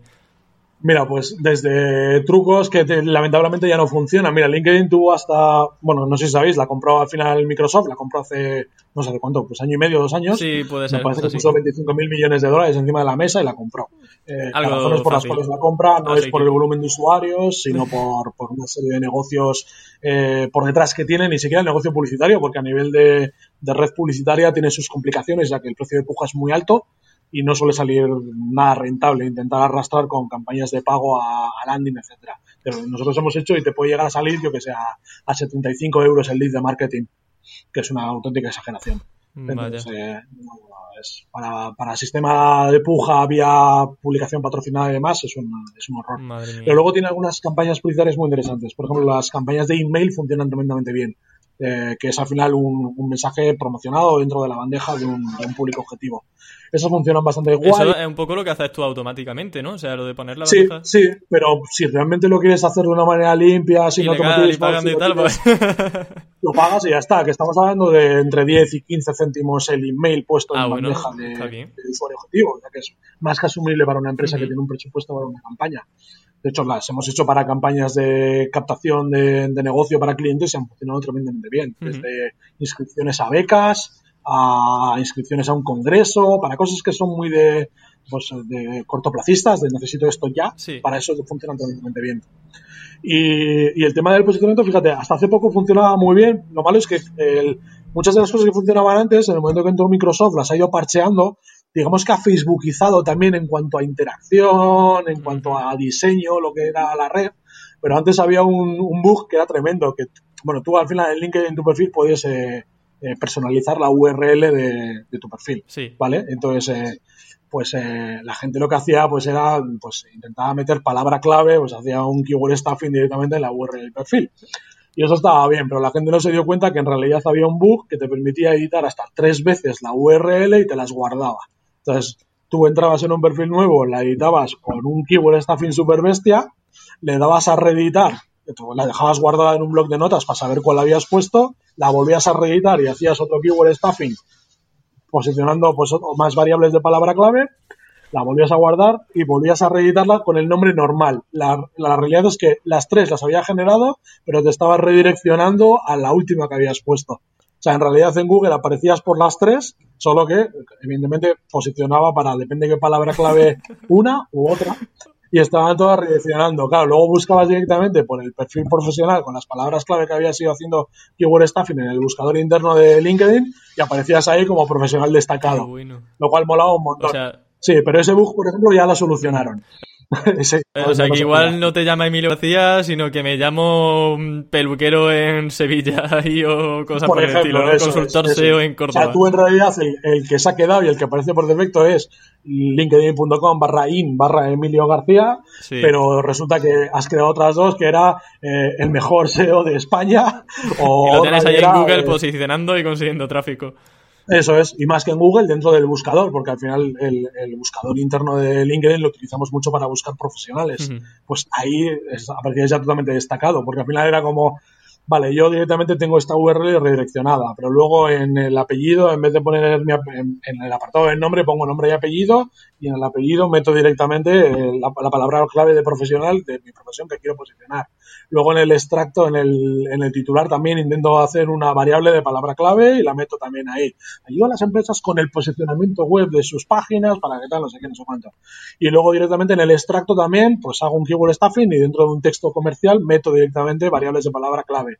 Mira, pues desde trucos que lamentablemente ya no funcionan. Mira, LinkedIn tuvo hasta, bueno, no sé si sabéis, la compró al final Microsoft, la compró hace, no sé de cuánto, pues año y medio, dos años. Sí, puede ser. Me parece que puso 25 mil millones de dólares encima de la mesa y la compró. Eh, las razones por las cuales la compra no es por el volumen de usuarios, sino *laughs* por, por una serie de negocios eh, por detrás que tiene, ni siquiera el negocio publicitario, porque a nivel de, de red publicitaria tiene sus complicaciones, ya que el precio de puja es muy alto y no suele salir nada rentable intentar arrastrar con campañas de pago a, landing, etcétera. Pero nosotros hemos hecho y te puede llegar a salir, yo que sé, a, 75 euros el lead de marketing, que es una auténtica exageración. Eh, para, para sistema de puja vía publicación patrocinada y demás es un, es un horror. Pero luego tiene algunas campañas publicitarias muy interesantes. Por ejemplo, las campañas de email funcionan tremendamente bien. Eh, que es al final un, mensaje promocionado dentro de la bandeja de un, público objetivo. Eso funciona bastante guay. Eso es un poco lo que haces tú automáticamente, ¿no? O sea, lo de poner la sí, Sí, pero si realmente lo quieres hacer de una manera limpia, sin Ilegal, y tal, pues... lo pagas y ya está. Que estamos hablando de entre 10 y 15 céntimos el email puesto en ah, la bandeja de, usuario objetivo, ya que es más que asumible para una empresa que tiene un presupuesto para una campaña. De hecho, las hemos hecho para campañas de captación de, negocio para clientes y han funcionado tremendamente bien. Desde inscripciones a becas, a inscripciones a un congreso, para cosas que son muy de, pues, de cortoplacistas, de necesito esto ya, para eso funcionan tremendamente bien. Y, el tema del posicionamiento, fíjate, hasta hace poco funcionaba muy bien. Lo malo es que muchas de las cosas que funcionaban antes, en el momento que entró Microsoft, las ha ido parcheando digamos que ha facebookizado también en cuanto a interacción, en cuanto a diseño, lo que era la red, pero antes había un, bug que era tremendo, que, bueno, tú al final en LinkedIn en tu perfil podías eh, eh, personalizar la URL de, tu perfil, sí. ¿vale? Entonces, eh, pues la gente lo que hacía pues era, pues intentaba meter palabra clave, pues hacía un keyword stuffing directamente en la URL del perfil. Y eso estaba bien, pero la gente no se dio cuenta que en realidad había un bug que te permitía editar hasta tres veces la URL y te las guardaba. Entonces, tú entrabas en un perfil nuevo, la editabas con un keyword stuffing super bestia, le dabas a reeditar, la dejabas guardada en un blog de notas para saber cuál habías puesto, la volvías a reeditar y hacías otro keyword stuffing posicionando pues más variables de palabra clave, la volvías a guardar y volvías a reeditarla con el nombre normal. La, la, realidad es que las tres las había generado, pero te estaba redireccionando a la última que habías puesto. O sea, en realidad en Google aparecías por las tres, solo que evidentemente posicionaba para, depende de qué palabra clave, *laughs* una u otra. y estaban todas redireccionando. Claro, luego buscabas directamente por el perfil profesional con las palabras clave que habías ido haciendo keyword staffing en el buscador interno de LinkedIn y aparecías ahí como profesional destacado. Lo cual molaba un montón. sí, pero ese bug, por ejemplo, ya lo solucionaron. *laughs* Eh, o sea, que igual no te llama Emilio García, sino que me llamo peluquero en Sevilla *laughs* y, o cosas por, el estilo, consultor SEO en Córdoba. O sea, tú en realidad el, que se ha quedado y el que aparece por defecto es linkedin.com barra in barra Emilio García, pero resulta que has creado otras dos que era eh, el mejor *laughs* SEO de España. O y lo tienes ahí en Google posicionando y consiguiendo tráfico. Eso es, y más que en Google, dentro del buscador, porque al final el, buscador interno de LinkedIn lo utilizamos mucho para buscar profesionales. Pues ahí aparecía ya totalmente destacado, porque al final era como, vale, yo directamente tengo esta URL redireccionada, pero luego en el apellido, en vez de poner en, en el apartado del nombre, pongo nombre y apellido, y en el apellido meto directamente eh, la, la palabra clave de profesional de mi profesión que quiero posicionar. Luego en el extracto, en el, en el titular también intento hacer una variable de palabra clave y la meto también ahí. Ayudo a las empresas con el posicionamiento web de sus páginas para que tal, no sé qué, no sé cuánto. Y luego directamente en el extracto también, pues hago un keyword stuffing y dentro de un texto comercial meto directamente variables de palabra clave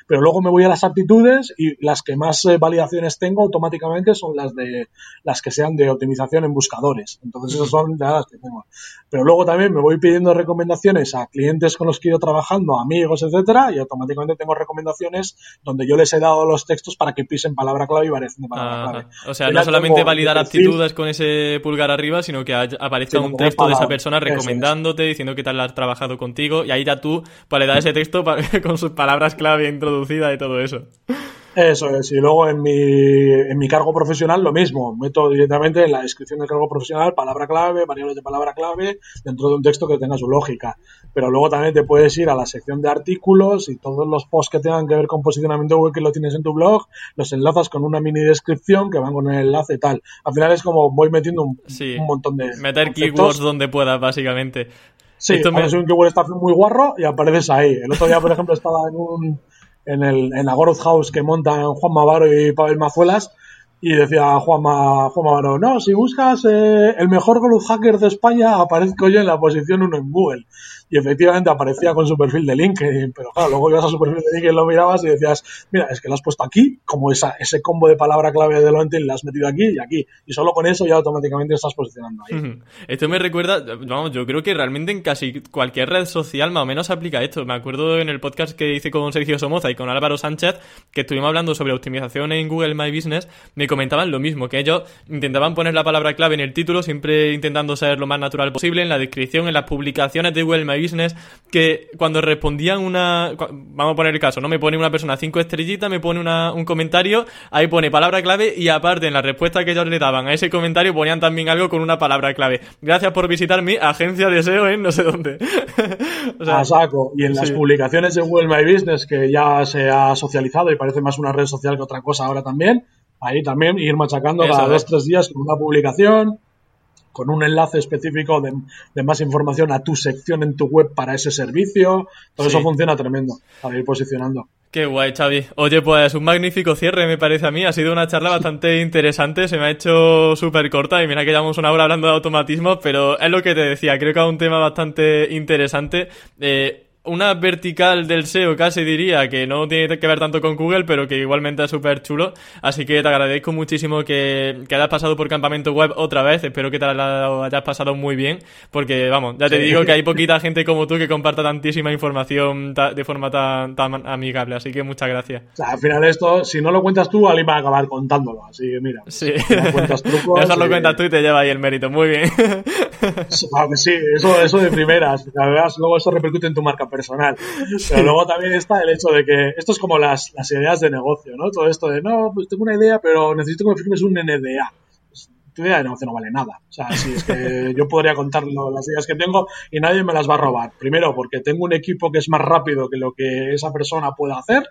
pero luego me voy a las aptitudes y las que más eh, validaciones tengo automáticamente son las de las que sean de optimización en buscadores. Entonces esas son las que tengo. Pero luego también me voy pidiendo recomendaciones a clientes con los que he ido trabajando, amigos, etcétera, y automáticamente tengo recomendaciones donde yo les he dado los textos para que pisen palabra clave y variación de palabra clave. O sea, no solamente validar aptitudes con ese pulgar arriba, sino que aparezca un texto de esa persona recomendándote, diciendo que tal has trabajado contigo, y ahí ya tú pues, le das ese texto *laughs* con sus palabras clave introducidas y todo eso. Eso es, y luego en mi, en mi cargo profesional lo mismo, meto directamente en la descripción del cargo profesional palabra clave, variables de palabra clave, dentro de un texto que tenga su lógica. Pero luego también te puedes ir a la sección de artículos y todos los posts que tengan que ver con posicionamiento web que lo tienes en tu blog, los enlazas con una mini descripción que van con el enlace y tal. Al final es como voy metiendo un, montón de... Meter keywords donde puedas, básicamente. Sí, Esto me... un keyword está muy guarro y apareces ahí. El otro día, por *laughs* ejemplo, estaba en un en, el, en la Growth House que montan Juan Mavaro y Pavel Mazuelas. Y decía Juan, Juan Mavaro, no, si buscas eh, el mejor growth hacker de España, aparezco yo en la posición 1 en Google y efectivamente aparecía con su perfil de LinkedIn, pero claro, luego ibas a su perfil de LinkedIn, lo mirabas y decías, mira, es que lo has puesto aquí, como esa, ese combo de palabra clave de LinkedIn lo has metido aquí y aquí, y solo con eso ya automáticamente estás posicionando ahí. Esto me recuerda, vamos, yo creo que realmente en casi cualquier red social más o menos aplica esto. Me acuerdo en el podcast que hice con Sergio Somoza y con Álvaro Sánchez, que estuvimos hablando sobre optimización en Google My Business, me comentaban lo mismo, que ellos intentaban poner la palabra clave en el título, siempre intentando ser lo más natural posible, en la descripción, en las publicaciones de Google My Business que cuando respondían una... Vamos a poner el caso, ¿no? Me pone una persona cinco estrellitas, me pone un comentario, ahí pone palabra clave y aparte en la respuesta que ellos le daban a ese comentario ponían también algo con una palabra clave. Gracias por visitar mi agencia de SEO en no sé dónde. *laughs* a saco. Y en las publicaciones de Google My Business, que ya se ha socializado y parece más una red social que otra cosa ahora también, ahí también ir machacando cada dos, tres días con una publicación con un enlace específico de, más información a tu sección en tu web para ese servicio. Todo eso funciona tremendo para ir posicionando. Qué guay, Xavi. Oye, pues un magnífico cierre, me parece a mí. Ha sido una charla bastante interesante, se me ha hecho súper corta y mira que llevamos una hora hablando de automatismo, pero es lo que te decía, creo que es un tema bastante interesante. Eh, una vertical del SEO casi diría que no tiene que ver tanto con Google, pero que igualmente es súper chulo. Así que te agradezco muchísimo que, que, hayas pasado por campamento web otra vez. Espero que te hayas pasado muy bien, porque vamos, ya te digo que hay *laughs* poquita gente como tú que comparta tantísima información de forma tan, tan, amigable. Así que muchas gracias. O sea, al final esto, si no lo cuentas tú, alguien va a acabar contándolo. Así que mira, sí. cuentas trucos. *laughs* eso lo cuentas tú y te lleva ahí el mérito. Muy bien. *laughs* sí, eso, eso de primeras. La verdad, luego eso repercute en tu marca personal. *laughs* Pero luego también está el hecho de que esto es como las, las ideas de negocio, ¿no? Todo esto de, no, pues tengo una idea, pero necesito que me firmes un NDA. Pues, tu idea de negocio no vale nada. O sea, si es que *laughs* yo podría contar las ideas que tengo y nadie me las va a robar. Primero, porque tengo un equipo que es más rápido que lo que esa persona pueda hacer.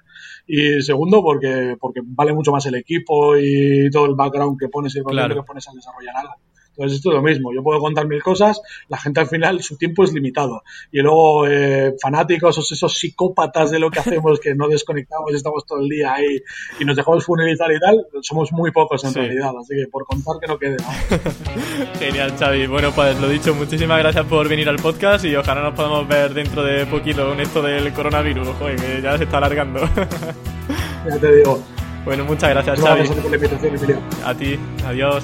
Y segundo, porque, porque vale mucho más el equipo y todo el background que pones y el que pones al desarrollar algo. Pues esto es lo mismo. Yo puedo contar mil cosas, la gente al final su tiempo es limitado. Y luego eh, fanáticos, esos psicópatas de lo que hacemos, que no desconectamos, estamos todo el día ahí y nos dejamos funelizar y tal, somos muy pocos en realidad. Así que por contar que no quede. *laughs* Genial, Xavi. Bueno, pues lo dicho, muchísimas gracias por venir al podcast y ojalá nos podamos ver dentro de poquito con esto del coronavirus. Joder, que ya se está alargando. ya te digo. *laughs* Bueno, muchas gracias, Xavi. A ti, adiós.